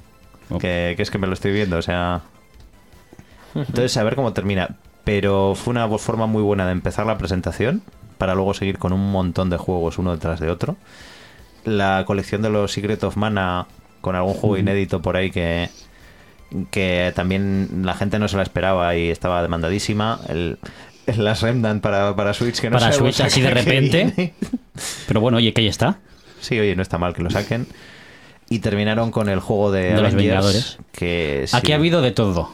Oh. Que, que es que me lo estoy viendo, o sea. Entonces, a ver cómo termina. Pero fue una forma muy buena de empezar la presentación. Para luego seguir con un montón de juegos uno detrás de otro. La colección de los Secret of Mana. Con algún juego inédito por ahí que. Que también la gente no se la esperaba y estaba demandadísima. El, Last Remnant para, para Switch que no Para Switch así de repente. Pero bueno, oye, que ahí está. Sí, oye, no está mal que lo saquen. Y terminaron con el juego de, De los Vengadores. Que sí. Aquí ha habido de todo.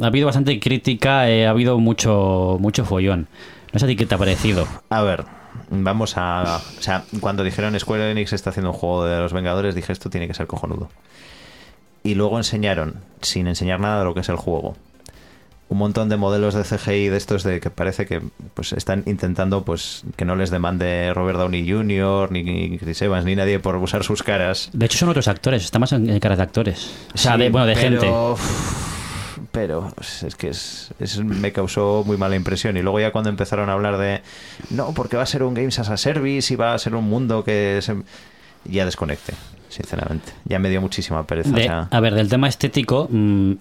Ha habido bastante crítica, eh, ha habido mucho, mucho follón. No sé a ti qué te ha parecido. A ver, vamos a. O sea, cuando dijeron Square Enix está haciendo un juego de los Vengadores, dije esto tiene que ser cojonudo. Y luego enseñaron, sin enseñar nada de lo que es el juego, un montón de modelos de CGI de estos de que parece que pues están intentando pues que no les demande Robert Downey Jr. ni Chris Evans ni nadie por usar sus caras. De hecho, son otros actores, está más en, en caras de actores. O sea, Sí, de, bueno, de pero- gente. Pero es que es, es- me causó muy mala impresión. Y luego ya cuando empezaron a hablar de no, porque va a ser un Games as a Service y va a ser un mundo que se... ya desconecté, sinceramente. Ya me dio muchísima pereza. o De- sea, a ver, del tema estético, mm,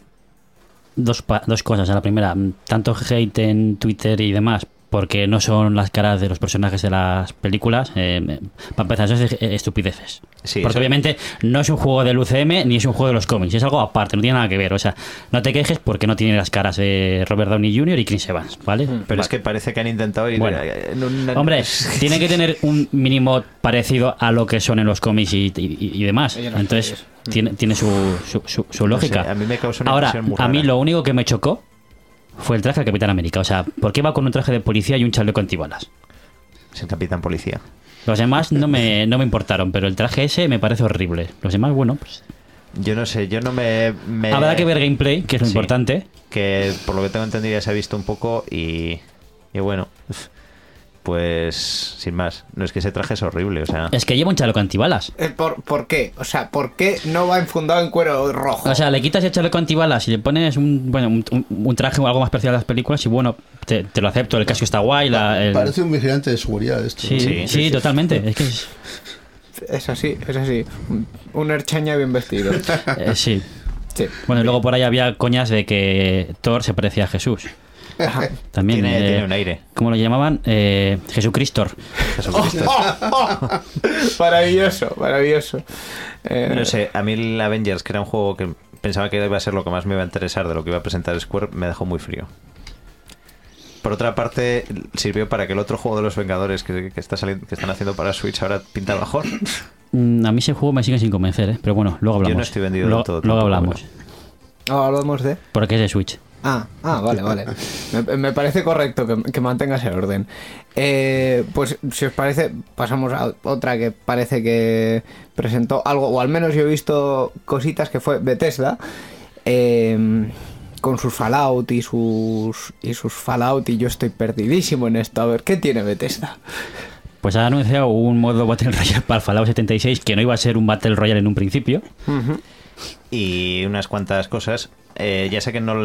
dos, dos cosas. La primera, mm, tanto hate en Twitter y demás, porque no son las caras de los personajes de las películas. eh, para empezar, eso es eh, estupideces. Sí, porque eso- obviamente no es un juego del UCM ni es un juego de los cómics, es algo aparte, no tiene nada que ver. O sea, no te quejes porque no tiene las caras de Robert Downey Jr. y Chris Evans, ¿vale? pero es que parece que han intentado ir Bueno. eh, en un- Hombre, tiene que tener un mínimo parecido a lo que son en los cómics y, y- y demás. Entonces, tiene, tiene su, su, su- su No sé, lógica. a mí me causó una Ahora, a mí lo único que me chocó fue el traje del Capitán América. O sea, ¿por qué va con un traje de policía y un chaleco antibalas? Es el capitán policía. Los demás no me, no me importaron, pero el traje ese me parece horrible. Los demás, bueno, pues. Yo no sé, yo no me... me- Habrá que ver gameplay, que es lo Sí. importante. que por lo que tengo entendido ya se ha visto un poco y, y bueno, pues sin más, no es que ese traje es horrible, o sea, Es que lleva un chaleco antibalas. Eh, ¿Por, ¿Por qué? O sea, ¿por qué no va enfundado en cuero rojo? O sea, le quitas el chaleco antibalas y le pones un, bueno, un, traje o algo más parecido a las películas y bueno, te, te lo acepto. El casco está guay. La, el- Parece un vigilante de seguridad esto. Sí, sí, Sí. totalmente. Es que es- Es así, es así. Un- Un erchaña bien vestido. eh, sí. Sí. Bueno, y luego por ahí había coñas de que Thor se parecía a Jesús. También. tiene, eh, tiene un aire. ¿Cómo lo llamaban? Eh, Jesucristo. Jesucristo. maravilloso, maravilloso. Eh, No sé, a mí el Avengers, que era un juego que pensaba que iba a ser lo que más me iba a interesar de lo que iba a presentar Square, me dejó muy frío. Por otra parte, sirvió para que el otro juego de los Vengadores que, que está saliendo, que están haciendo para Switch ahora pinta mejor. Mm, A mí ese juego me sigue sin convencer, ¿eh? pero bueno, luego Yo hablamos. no estoy vendido luego, todo Luego hablamos. Ahora hablamos de... Porque es de Switch. Ah, ah, vale, vale. Me, me parece correcto que, que mantengas el orden. Eh, pues si os parece, pasamos a otra que parece que presentó algo, o al menos yo he visto cositas que fue Bethesda. eh, con sus Fallout y sus y sus Fallout y yo estoy perdidísimo en esto. A ver, ¿qué tiene Bethesda? Pues ha anunciado un modo Battle Royale para el Fallout 76 que no iba a ser un Battle Royale en un principio. Y unas cuantas cosas. Eh, ya sé que no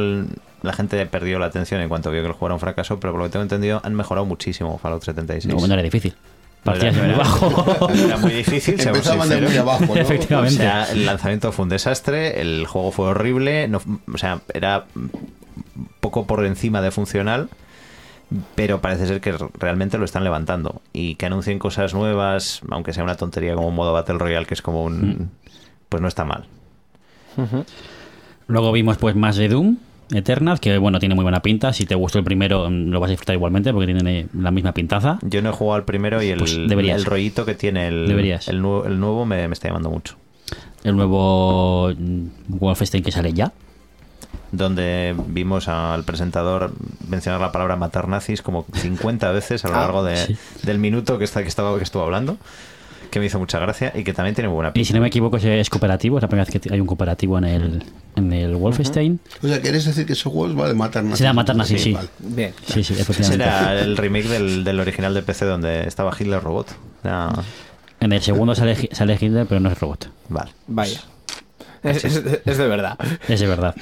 la gente perdió la atención en cuanto vio que el juego era un fracaso, pero por lo que tengo entendido han mejorado muchísimo Fallout 76. No, no era difícil. No Partías era- muy no era- bajo. Era muy difícil, Empezaban de muy abajo, ¿no? O Efectivamente. sea, el lanzamiento fue un desastre, el juego fue horrible, no, o sea, era poco por encima de funcional, pero parece ser que realmente lo están levantando y que anuncien cosas nuevas, aunque sea una tontería como un modo Battle Royale que es como un... Pues no está mal. Luego vimos pues más de Doom Eternal, que bueno, tiene muy buena pinta. Si te gustó el primero, mm, lo vas a disfrutar igualmente porque tiene la misma pintaza. Yo no he jugado al primero y el, Pues el rollito que tiene el, el, nuevo, el nuevo me, me está llamando mucho. El nuevo mm, Wolfenstein que sale ya. donde vimos al presentador mencionar la palabra matar nazis como 50 veces a lo Ah, largo de- sí. del minuto que, está, que, estaba, que estuvo hablando, que me hizo mucha gracia y que también tiene muy buena Y pinta. si no me equivoco, es cooperativo. Es la primera vez que hay un cooperativo en el, en el Wolfenstein. O sea, ¿quieres decir que ese juego va de matar nazis? Será matar nazis, sí. vale. Bien. Sí, sí, efectivamente. era el remake del, del original de PC donde estaba Hitler Robot. En el segundo sale, sale Hitler, pero no es robot. Vale. Vaya. Es, es- es de verdad. Es de verdad.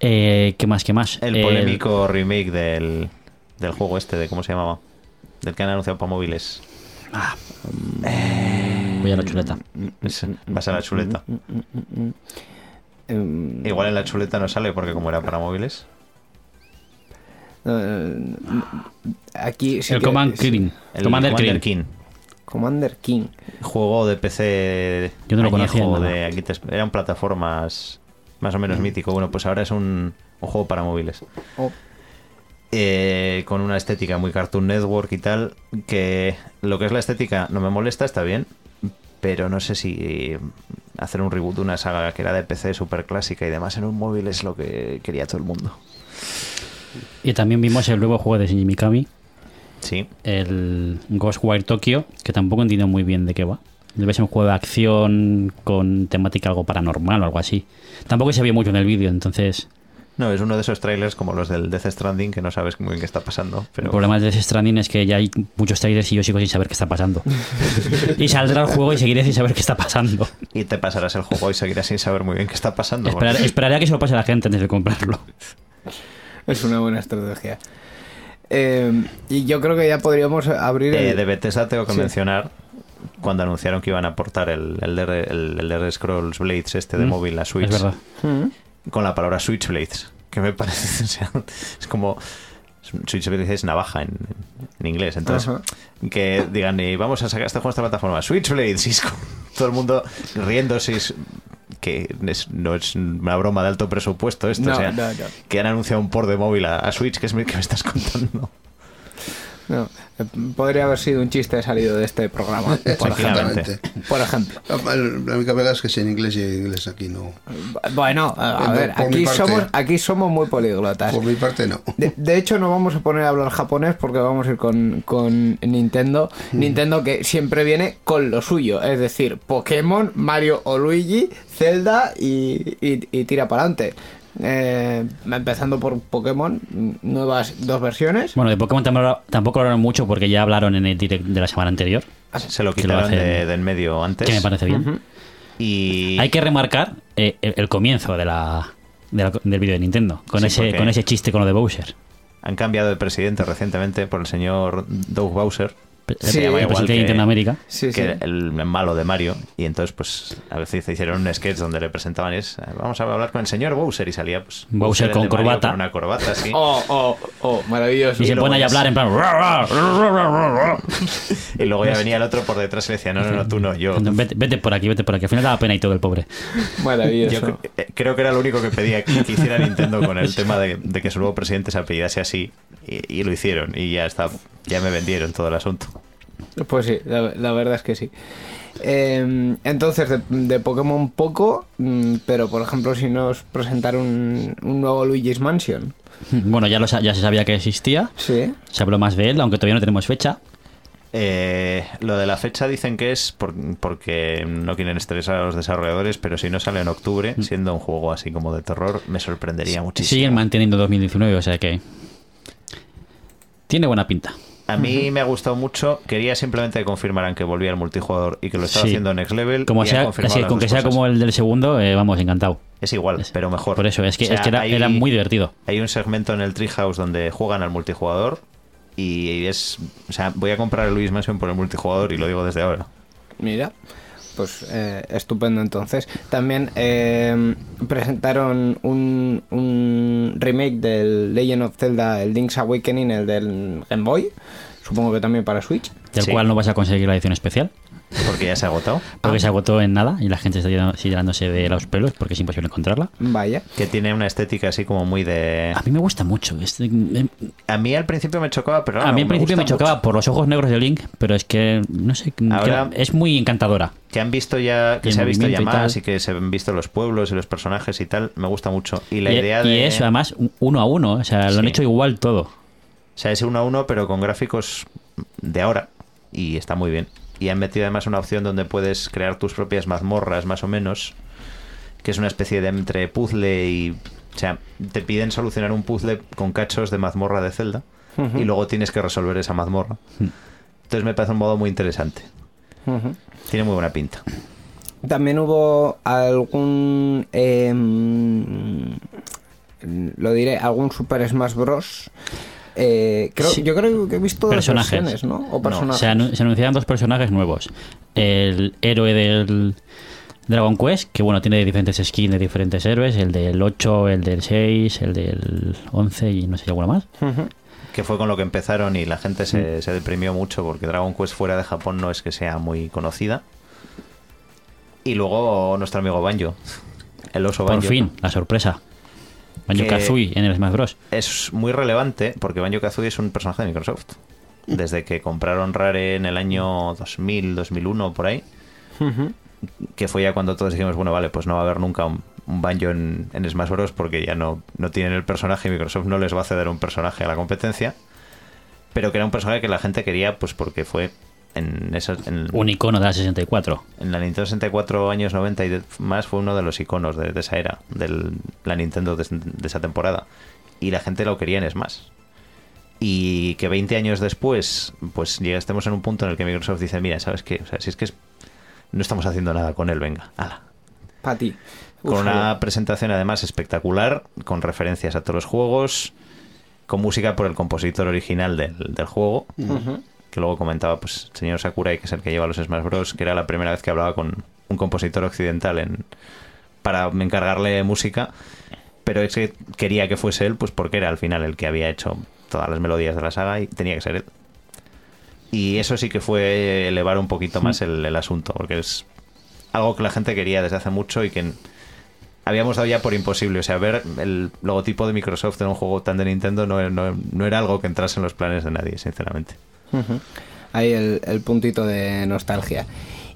Eh, ¿Qué más? ¿Qué más? El Eh, polémico remake del, del juego este, de ¿cómo se llamaba? Del que han anunciado para móviles. Voy a la chuleta. Vas a la chuleta. Igual en la chuleta no sale porque como era para móviles. eh, aquí sí el que- Command. King. El Commander Commander King. King. Commander King. Juego de PC. Yo no lo conocía, de aquí te- eran plataformas más o menos mítico. Bueno, pues ahora es un, un juego para móviles. Oh, Eh, con una estética muy Cartoon Network y tal. Que lo que es la estética no me molesta, está bien. Pero no sé si hacer un reboot de una saga que era de PC súper clásica y demás en un móvil es lo que quería todo el mundo. Y también vimos el nuevo juego de Shinji Mikami, Sí. el Ghostwire Tokyo, que tampoco entiendo muy bien de qué va. Debe ser un juego de acción con temática algo paranormal o algo así. Tampoco se vio mucho en el vídeo, entonces No, es uno de esos trailers como los del Death Stranding que no sabes muy bien qué está pasando. Pero el problema de Death Stranding es que ya hay muchos trailers y yo sigo sin saber qué está pasando. y saldrá el juego y seguiré sin saber qué está pasando. Y te pasarás el juego y seguirás sin saber muy bien qué está pasando. Esperar- esperaré a que se lo pase a la gente antes de comprarlo. es una buena estrategia. Eh, y yo creo que ya podríamos abrir Eh, de Bethesda tengo que Sí. mencionar cuando anunciaron que iban a aportar el, el, el, Scrolls Blades este de Mm, móvil a Switch Es verdad. Mm. Con la palabra Switchblades, que me parece, o sea, es como Switchblades es navaja en, en inglés, entonces Ajá. que digan y vamos a sacar este juego a esta plataforma Switchblades y es como todo el mundo riéndose es- que es- no es una broma de alto presupuesto esto, No, o sea, no, no. que han anunciado un port de móvil a, a Switch, que es que me estás contando. No, podría haber sido un chiste salido de este programa, por ejemplo. Por ejemplo. La única verdad es que si en inglés y en inglés aquí no. Bueno, a, ver, aquí parte. somos, aquí somos muy políglotas. Por mi parte no. De, de hecho, no vamos a poner a hablar japonés porque vamos a ir con, con Nintendo. Nintendo que siempre viene con lo suyo, es decir, Pokémon, Mario o Luigi, Zelda y, y- y tira para adelante. Empezando por Pokémon, nuevas dos versiones. Bueno, de Pokémon tampoco, hablaron mucho porque ya hablaron en el direct de la semana anterior. Se lo Que lo quitaron hacen- de, del medio antes. Que me parece bien. Y Hay que remarcar eh, el, el comienzo de la, de la- del vídeo de Nintendo, con, Sí, ese, porque- con ese chiste con lo de Bowser. han cambiado de presidente recientemente por el señor Doug Bowser. Se se llama presidente de que- Nintendo América. Sí, sí. que el malo de Mario y entonces pues a veces hicieron un sketch donde le presentaban y es vamos a hablar con el señor Bowser y salía pues Bowser con corbata. con una corbata así Oh, oh, oh, maravilloso. Y se pone a hablar en plan. Y luego ya venía el otro por detrás y le decía no no no tú no yo Vete, vete por aquí, vete por aquí. Al final daba pena y todo el pobre. Maravilloso. Yo cre- eh, creo que era lo único que pedía que, que hiciera Nintendo con el tema de, de que su nuevo presidente se apellidase así y, y lo hicieron y ya está ya me vendieron todo el asunto Pues sí, la, la verdad es que sí. Eh, entonces, de, de Pokémon poco, mm, pero por ejemplo, si nos presentaron un, un nuevo Luigi's Mansion. Bueno, ya, lo, ya se sabía que existía. Sí. Se habló más de él, aunque todavía no tenemos fecha. Eh, lo de la fecha dicen que es por- porque no quieren estresar a los desarrolladores, pero si no sale en octubre, siendo un juego así como de terror, me sorprendería muchísimo. Siguen manteniendo 2019, o sea que. Tiene buena pinta. A mí me ha gustado mucho. Quería simplemente que confirmaran que volvía el multijugador y que lo estaba Sí. haciendo Next Level. Como sea, las con que sea cosas. como el del segundo, eh, vamos, encantado. Es igual, pero mejor. Por eso, es que, O sea, es que era, hay- era muy divertido. Hay un segmento en el Treehouse donde juegan al multijugador y es... O sea, voy a comprar el Luis Mansion por el multijugador y lo digo desde ahora. Mira, pues eh, estupendo entonces. También eh, presentaron un, un remake del Legend of Zelda, el Link's Awakening, el del Game Boy. Supongo que también para Switch. Del Sí. cual no vas a conseguir la edición especial. Porque ya se ha agotado. Porque se agotó en nada y la gente está llenándose de los pelos porque es imposible encontrarla. Vaya. Que tiene una estética así como muy de... A mí me gusta mucho. em, A mí al principio me chocaba, pero a ahora mí al principio me chocaba mucho. por los ojos negros de Link, pero es que, no sé, que Ahora- es muy encantadora. Que han visto ya, Y que se ha visto ya y más y que se han visto los pueblos y los personajes y tal, me gusta mucho. Y la y, idea y de... es además uno a uno, o sea, lo han hecho igual todo. O sea, es uno a uno, pero con gráficos de ahora. Y está muy bien. Y han metido además una opción donde puedes crear tus propias mazmorras, más o menos. Que es una especie de entre puzzle y. O sea, te piden solucionar un puzzle con cachos de mazmorra de Zelda. Y luego tienes que resolver esa mazmorra. Entonces me parece un modo muy interesante. Tiene muy buena pinta. También hubo algún. em, lo diré, algún Super Smash Bros. Eh, creo, Sí. Yo creo que he visto dos Personajes. versiones, ¿no? O personajes. Se, anu- se anunciaron dos personajes nuevos. El héroe del Dragon Quest, que bueno, tiene diferentes skins de diferentes héroes. El del 8, el del 6, el del 11 y no sé si alguno más. Que fue con lo que empezaron y la gente se, se deprimió mucho porque Dragon Quest fuera de Japón no es que sea muy conocida. Y luego nuestro amigo Banjo. El oso Por Banjo. fin, la sorpresa. Banjo Kazooie en el Smash Bros. Es muy relevante porque Banjo Kazooie es un personaje de Microsoft. Desde que compraron Rare en el año 2000, 2001, por ahí. Que fue ya cuando todos dijimos, bueno, vale, pues no va a haber nunca un, un Banjo en, en Smash Bros. porque ya no, no tienen el personaje y Microsoft no les va a ceder un personaje a la competencia. Pero que era un personaje que la gente quería, pues porque fue en, esas, en, Un icono de la 64. en la Nintendo 64 años 90 y más fue uno de los iconos de, de esa era, de la Nintendo de, de esa temporada. Y la gente lo quería en Smash. Y que 20 años después, pues ya estemos en un punto en el que Microsoft dice, mira, ¿sabes qué? O sea, si es que es- no estamos haciendo nada con él, venga, ala. Pa' ti. Con Uf, una presentación además espectacular, con referencias a todos los juegos, con música por el compositor original del, del juego. Que luego comentaba pues señor Sakurai, que es el que lleva los Smash Bros, que era la primera vez que hablaba con un compositor occidental en, para encargarle música, pero es que quería que fuese él, pues porque era al final el que había hecho todas las melodías de la saga y tenía que ser él. Y eso sí que fue elevar un poquito más el, el asunto, porque es algo que la gente quería desde hace mucho y que habíamos dado ya por imposible. O sea, ver el logotipo de Microsoft en un juego tan de Nintendo no, no- no era algo que entrase en los planes de nadie, sinceramente. Ahí el, el puntito de nostalgia.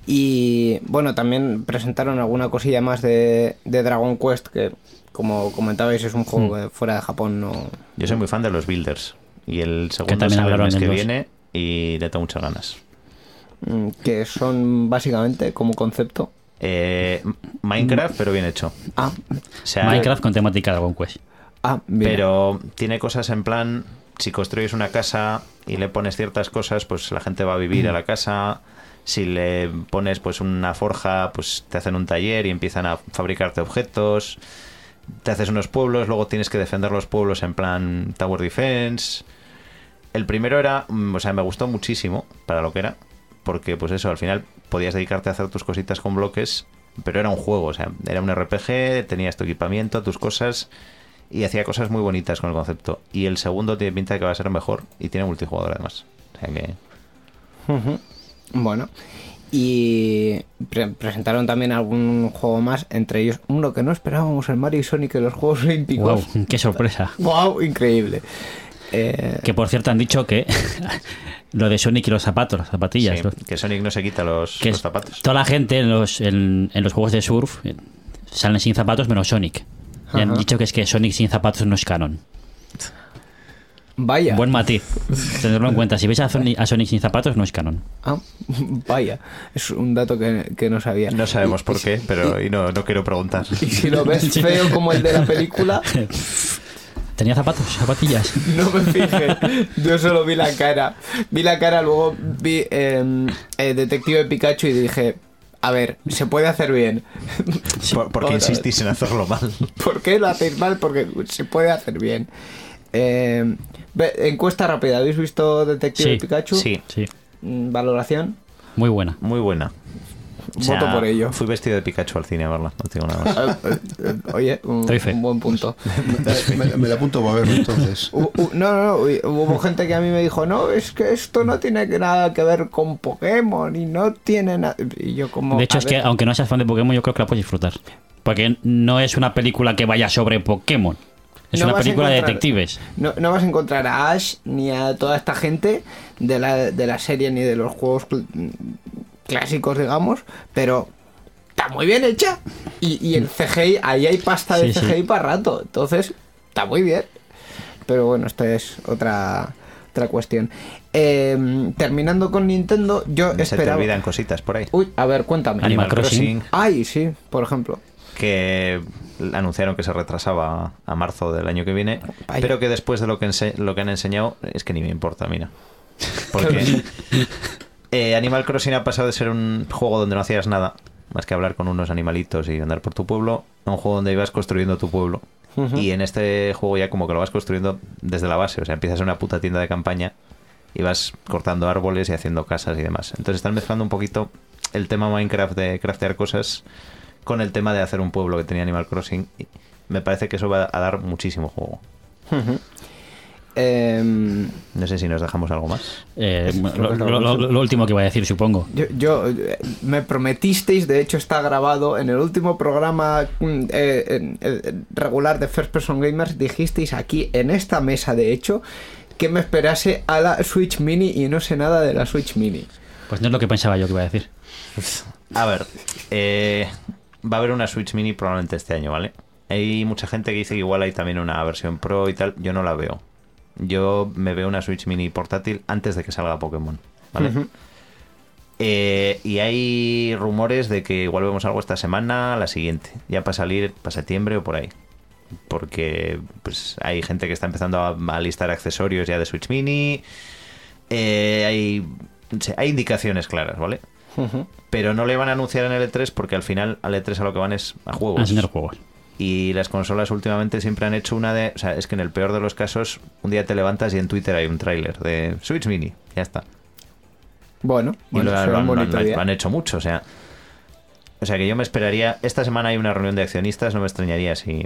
Y bueno, también presentaron alguna cosilla más de, de Dragon Quest, que como comentabais es un juego que fuera de Japón no... Yo soy muy fan de los Builders. Y el segundo también sale el hablaron mes que dos. viene y le tengo muchas ganas. mm, que son básicamente como concepto... Eh, Minecraft, pero bien hecho. Ah, O sea, Minecraft con temática Dragon Quest. ah bien. Pero tiene cosas en plan, si construyes una casa y le pones ciertas cosas, pues la gente va a vivir a la casa. Si le pones pues una forja, pues te hacen un taller y empiezan a fabricarte objetos. Te haces unos pueblos, luego tienes que defender los pueblos en plan Tower Defense. El primero era, mm, o sea, me gustó muchísimo para lo que era, porque pues eso, al final podías dedicarte a hacer tus cositas con bloques, pero era un juego, o sea, era un RPG, tenías tu equipamiento, tus cosas y hacía cosas muy bonitas con el concepto. Y el segundo tiene pinta de que va a ser mejor y tiene multijugador además. O sea que. Bueno. Y pre- presentaron también algún juego más, entre ellos uno que no esperábamos, el Mario y Sonic en los Juegos Wow, Olímpicos. qué sorpresa. ¡Wow! Increíble. Eh, Que por cierto han dicho que lo de Sonic y los zapatos, las zapatillas, sí, ¿no? que Sonic no se quita los, que los zapatos. toda la gente en los, en, en los juegos de surf eh, salen sin zapatos menos Sonic. Y han dicho que es que Sonic sin zapatos no es canon. vaya. Buen matiz. Tenerlo en cuenta. Si ves a Sonic, a Sonic sin zapatos, no es canon. Ah, vaya. Es un dato que, que no sabía. No sabemos por qué, pero y no, no quiero preguntar. Y si lo ves feo como el de la película, ¿Tenía zapatos? ¿Zapatillas? no me fijé. Yo solo vi la cara. Vi la cara, luego vi eh, eh, Detective Pikachu y dije, a ver, se puede hacer bien. ¿Por, por qué Otra vez. insistís en hacerlo mal? ¿Por qué lo hacéis mal? Porque se puede hacer bien. Eh, encuesta rápida, ¿habéis visto Detective Sí, Pikachu? Sí, Sí. Mm, Valoración. Muy buena. muy buena. O Voto por ello. Fui vestido de Pikachu al cine a verla, no tengo nada más. Eh, eh, Oye, un, buen punto. Me, me la apunto para verlo entonces. No, no, no, hu- hubo gente que a mí me dijo, no, es que esto no tiene nada que ver con Pokémon y no tiene nada... Y yo como... De hecho, es que aunque no seas fan de Pokémon, yo creo que la puedes disfrutar. Porque no es una película que vaya sobre Pokémon. Es no una película de detectives. No, no vas a encontrar a Ash ni a toda esta gente de la, de la serie ni de los juegos clásicos, digamos, pero está muy bien hecha. Y, y el CGI, ahí hay pasta de Sí, sí. CGI para rato, entonces está muy bien. Pero bueno, esto es otra, otra cuestión. Eh, terminando con Nintendo, yo Se te esperaba... olvidan cositas por ahí. Uy, a ver, cuéntame. Animal Animal Crossing. Crossing, Ay, sí, por ejemplo. que anunciaron que se retrasaba a marzo del año que viene, Vaya. pero que después de lo que, ense- lo que han enseñado es que ni me importa, mira. Porque eh, Animal Crossing ha pasado de ser un juego donde no hacías nada, más que hablar con unos animalitos y andar por tu pueblo, a un juego donde ibas construyendo tu pueblo. Y en este juego ya como que lo vas construyendo desde la base, o sea, empiezas en una puta tienda de campaña y vas cortando árboles y haciendo casas y demás. Entonces están mezclando un poquito el tema Minecraft de craftear cosas con el tema de hacer un pueblo que tenía Animal Crossing. Y me parece que eso va a dar muchísimo juego. Em, No sé si nos dejamos algo más. Eh, lo, lo- lo- lo último que iba a decir, supongo. Yo, yo, me prometisteis, de hecho está grabado en el último programa mm, eh, regular de First Person Gamers, dijisteis aquí en esta mesa, de hecho, que me esperase a la Switch Mini y no sé nada de la Switch Mini. Pues no es lo que pensaba yo que iba a decir. A ver, eh, va a haber una Switch Mini probablemente este año, ¿vale? Hay mucha gente que dice que igual hay también una versión Pro y tal. Yo no la veo. Yo me veo una Switch Mini portátil antes de que salga Pokémon, ¿vale? Eh, y hay rumores de que igual vemos algo esta semana, la siguiente, ya para salir para septiembre o por ahí. Porque pues hay gente que está empezando a, a listar accesorios ya de Switch Mini. Eh, hay, hay indicaciones claras, ¿vale? Pero no le van a anunciar en el E3 porque al final al E3 a lo que van es a A juegos. enseñar juegos. Y las consolas últimamente siempre han hecho una de... O sea, es que en el peor de los casos, un día te levantas y en Twitter hay un tráiler de Switch Mini. Ya está. Bueno, Y bueno, lo, han, lo han- bonito día. lo han hecho mucho, o sea... O sea que yo me esperaría... Esta semana hay una reunión de accionistas, no me extrañaría si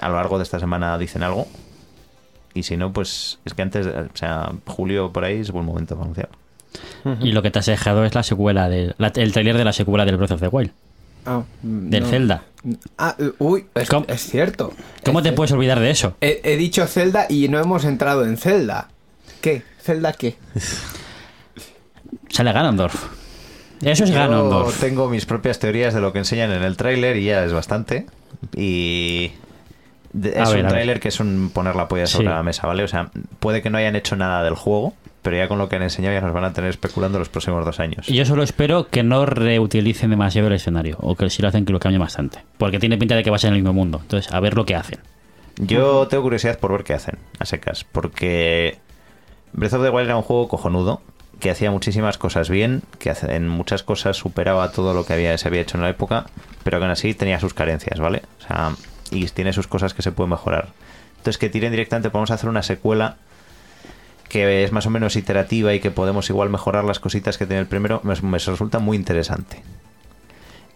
a lo largo de esta semana dicen algo. Y si no, pues es que antes, de- o sea, julio por ahí es buen momento para anunciar. Y lo que te has dejado es la secuela de, la- el trailer de la secuela del Breath of the Wild, Ah, del no. Zelda. Ah, eh, uy, es, cierto. ¿Cómo Es te cierto. puedes olvidar de eso? He, he dicho Zelda y no hemos entrado en Zelda. ¿Qué? ¿Zelda qué? Sale Ganondorf. Eso es Yo Ganondorf. tengo mis propias teorías de lo que enseñan en el tráiler y ya es bastante. Y es ver, un tráiler que es un poner la polla sobre Sí. la mesa, ¿vale? O sea, puede que no hayan hecho nada del juego, pero ya con lo que han enseñado ya nos van a tener especulando los próximos dos años. Y yo solo espero que no reutilicen demasiado el escenario, o que si lo hacen que lo cambien bastante. Porque tiene pinta de que va a ser en el mismo mundo. Entonces, a ver lo que hacen. Yo tengo curiosidad por ver qué hacen, a secas, porque Breath of the Wild era un juego cojonudo, que hacía muchísimas cosas bien, que en muchas cosas superaba todo lo que había, se había hecho en la época, pero que aún así tenía sus carencias, ¿vale? O sea, y tiene sus cosas que se pueden mejorar. Entonces, que tiren directamente, podemos hacer una secuela que es más o menos iterativa y que podemos igual mejorar las cositas que tiene el primero, me, me resulta muy interesante.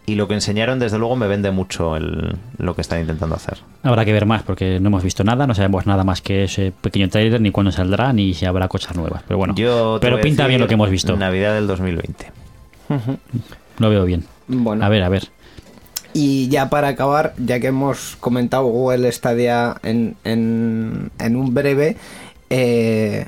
Y lo que enseñaron, desde luego, me vende mucho el- lo que están intentando hacer. Habrá que ver más porque no hemos visto nada, no sabemos nada más que ese pequeño trailer, ni cuándo saldrá, ni si habrá cosas nuevas. Pero bueno, Yo pero pinta bien lo que hemos visto. Navidad del 2020. Lo veo bien. Bueno. A ver, a ver. Y ya para acabar, ya que hemos comentado Google Stadia en, en, en un breve, eh,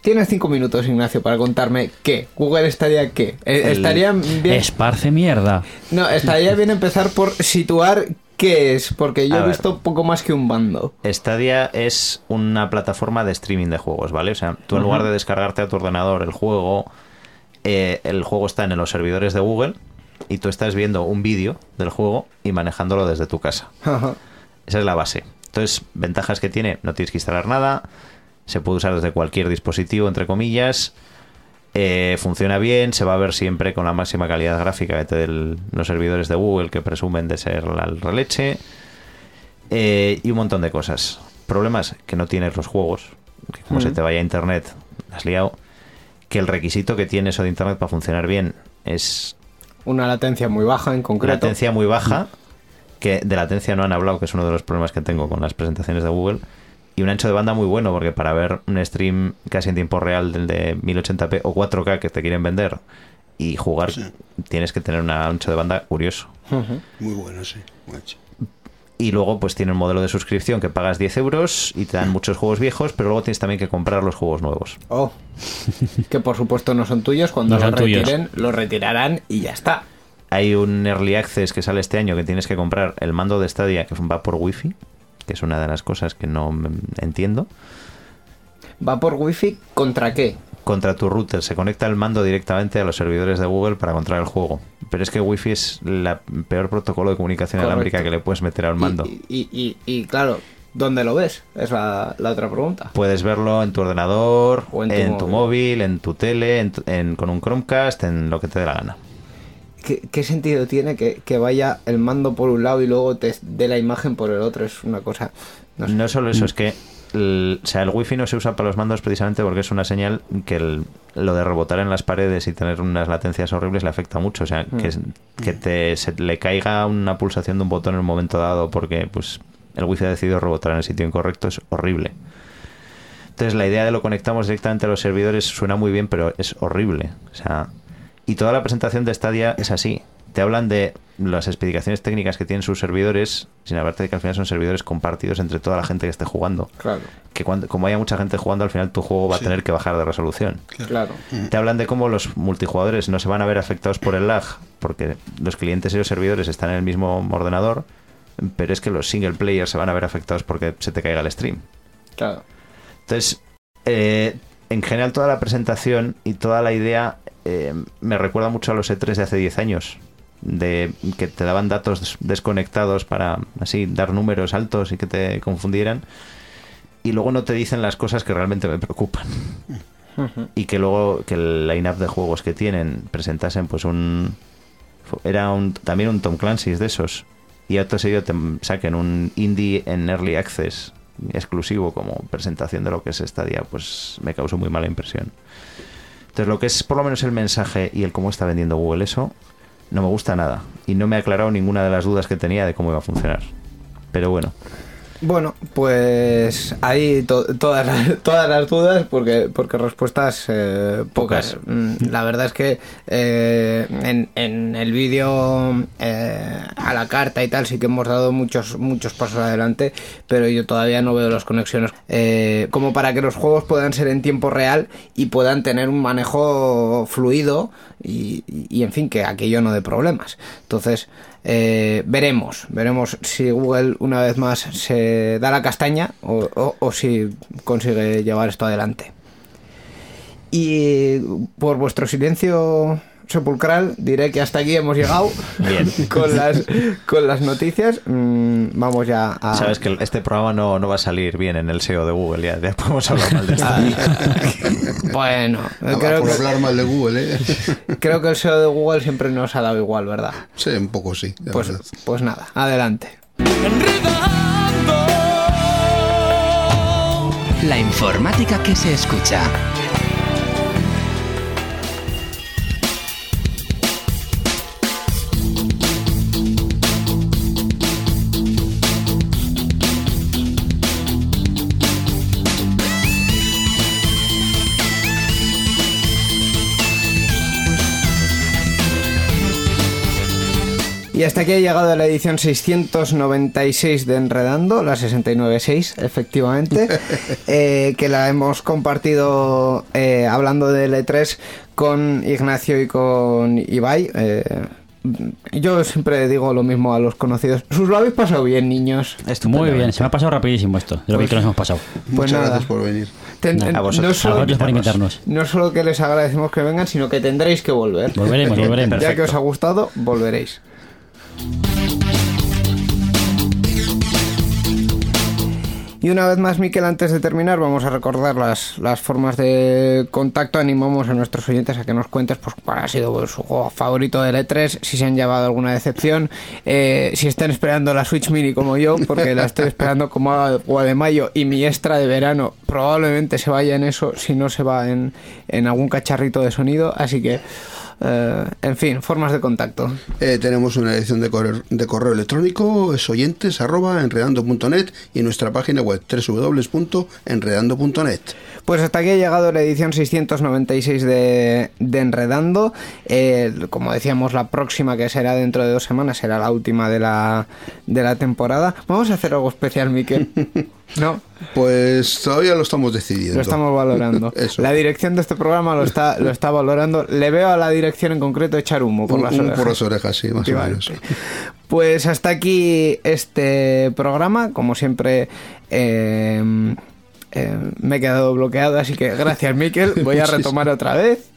tienes cinco minutos, Ignacio, para contarme qué. Google Stadia qué. Eh, estaría bien. Esparce mierda. No, estaría bien empezar por situar qué es, porque yo A he ver. visto poco más que un bando. Stadia es una plataforma de streaming de juegos, ¿vale? O sea, tú en lugar de descargarte a tu ordenador el juego, eh, el juego está en los servidores de Google y tú estás viendo un vídeo del juego y manejándolo desde tu casa. Esa es la base. Entonces, ventajas que tiene, no tienes que instalar nada, se puede usar desde cualquier dispositivo, entre comillas, eh, funciona bien, se va a ver siempre con la máxima calidad gráfica que te den los servidores de Google que presumen de ser la releche, eh, y un montón de cosas. Problemas que no tienes los juegos, que como se te vaya a internet, has liado, que el requisito que tiene eso de internet para funcionar bien es Una latencia muy baja en concreto. latencia muy baja, que de latencia no han hablado, que es uno de los problemas que tengo con las presentaciones de Google, y un ancho de banda muy bueno, porque para ver un stream casi en tiempo real del de 1080p o 4K que te quieren vender y jugar, tienes que tener un ancho de banda curioso. Muy bueno, sí. macho. Y luego pues tiene un modelo de suscripción que pagas 10 euros y te dan muchos juegos viejos, pero luego tienes también que comprar los juegos nuevos. Oh. que por supuesto no son tuyos, cuando No los retiren, los retirarán y ya está. Hay un Early Access que sale este año que tienes que comprar el mando de Stadia que va por Wi-Fi, que es una de las cosas que no entiendo. ¿Va por wifi contra qué? Contra tu router se conecta el mando directamente a los servidores de Google para controlar el juego. Pero es que Wi-Fi es la peor protocolo de comunicación Correcto. alámbrica que le puedes meter al mando. Y, y- y- y, claro, ¿dónde lo ves? Es la, la otra pregunta. Puedes verlo en tu ordenador, O en en, tu tu, móvil. en tu tele, en en- con un Chromecast, en lo que te dé la gana. ¿Qué, qué sentido tiene que, que vaya el mando por un lado y luego te dé la imagen por el otro? Es una cosa... No sé. No solo eso, es que el, o sea, el wifi no se usa para los mandos precisamente porque es una señal que el- lo de rebotar en las paredes y tener unas latencias horribles le afecta mucho. O sea, que, que te, se le caiga una pulsación de un botón en un momento dado porque pues el wifi ha decidido rebotar en el sitio incorrecto es horrible. Entonces la idea de lo conectamos directamente a los servidores suena muy bien, pero es horrible. O sea, y toda la presentación de Stadia es así. Te hablan de las especificaciones técnicas que tienen sus servidores, sin hablarte de que al final son servidores compartidos entre toda la gente que esté jugando. Claro, Que cuando, como haya mucha gente jugando, al final tu juego va a tener que bajar de resolución. claro. Te hablan de cómo los multijugadores no se van a ver afectados por el lag, porque los clientes y los servidores están en el mismo ordenador, pero es que los single players se van a ver afectados porque se te caiga el stream. Claro. Entonces, eh, en general toda la presentación y toda la idea eh, me recuerda mucho a los E3 de hace 10 años, de que te daban datos des- desconectados para así dar números altos y que te confundieran. Y luego no te dicen las cosas que realmente me preocupan. Y que luego que el line-up de juegos que tienen presentasen pues un... Era un, también un Tom Clancy's de esos. Y acto seguido te saquen un indie en Early Access exclusivo como presentación de lo que es Stadia, pues me causó muy mala impresión. Entonces lo que es por lo menos el mensaje y el cómo está vendiendo Google eso, no me gusta nada. Y no me ha aclarado ninguna de las dudas que tenía de cómo iba a funcionar. Pero bueno, Bueno, pues ahí to- todas, las, todas las dudas, porque, porque respuestas eh, pocas. Pocas. Mm, La verdad es que eh, en, en el vídeo eh, a la carta y tal sí que hemos dado muchos, muchos pasos adelante, pero yo todavía no veo las conexiones eh, como para que los juegos puedan ser en tiempo real y puedan tener un manejo fluido y, en fin, que aquello no dé problemas. Entonces, eh, veremos, veremos si Google una vez más se da la castaña o si consigue llevar esto adelante. Y por vuestro silencio sepulcral diré que hasta aquí hemos llegado Bien. con las con las noticias. Mm, vamos ya a sabes que este programa no, no va a salir bien en el SEO de Google, ya, ya podemos hablar mal de esto. bueno, Ah, creo por que, hablar mal de Google, ¿eh? creo que el SEO de Google siempre nos ha dado igual, ¿verdad? Sí, un poco sí, Pues, verdad. pues nada, adelante. La informática que se escucha. Y hasta aquí ha llegado la edición 696 de Enredando, la 696, efectivamente, eh, que la hemos compartido eh, hablando de L3 con Ignacio y con Ibai. eh, yo siempre digo lo mismo a los conocidos. ¿Os lo habéis pasado bien, niños? Muy bien, se me ha pasado rapidísimo esto, de lo bien que nos hemos pasado. Pues Muchas nada. gracias por venir. Ten- a vosotros, no, solo, A vosotros por invitarnos. no solo que les agradecemos que vengan, sino que tendréis que volver. Volveremos, volveremos. Ya que os ha gustado, volveréis. Y una vez más, Miquel, antes de terminar, vamos a recordar las, las formas de contacto. Animamos a nuestros oyentes a que nos cuentes pues, cuál ha sido su juego favorito de E3, si se han llevado alguna decepción, eh, si están esperando la Switch Mini como yo, porque la estoy esperando como agua de mayo y mi extra de verano probablemente se vaya en eso, si no se va en, en algún cacharrito de sonido. Así que, eh, en fin, formas de contacto. Eh, tenemos una edición de correo, de correo electrónico, es oyentes arroba enredando.net y nuestra página web www.enredando.net. Pues hasta aquí ha llegado la edición 696 de, de Enredando. Eh, como decíamos, la próxima que será dentro de dos semanas será la última de la, de la temporada. Vamos a hacer algo especial, Miquel. No, Pues todavía lo estamos decidiendo. lo estamos valorando. Eso. La dirección de este programa lo está, lo está valorando. Le veo a la dirección en concreto echar humo por Un- las un orejas. por las orejas, sí, más o menos. Pues hasta aquí este programa. Como siempre, eh, eh, me he quedado bloqueado, así que gracias, Miquel. Voy a retomar otra vez.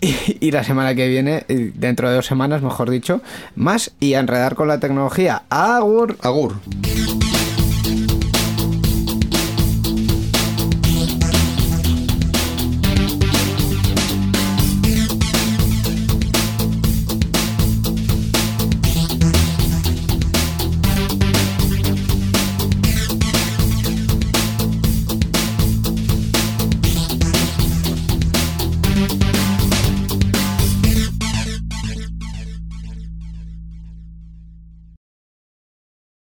Y, y la semana que viene, dentro de dos semanas, mejor dicho, más y a enredar con la tecnología. Agur. Agur.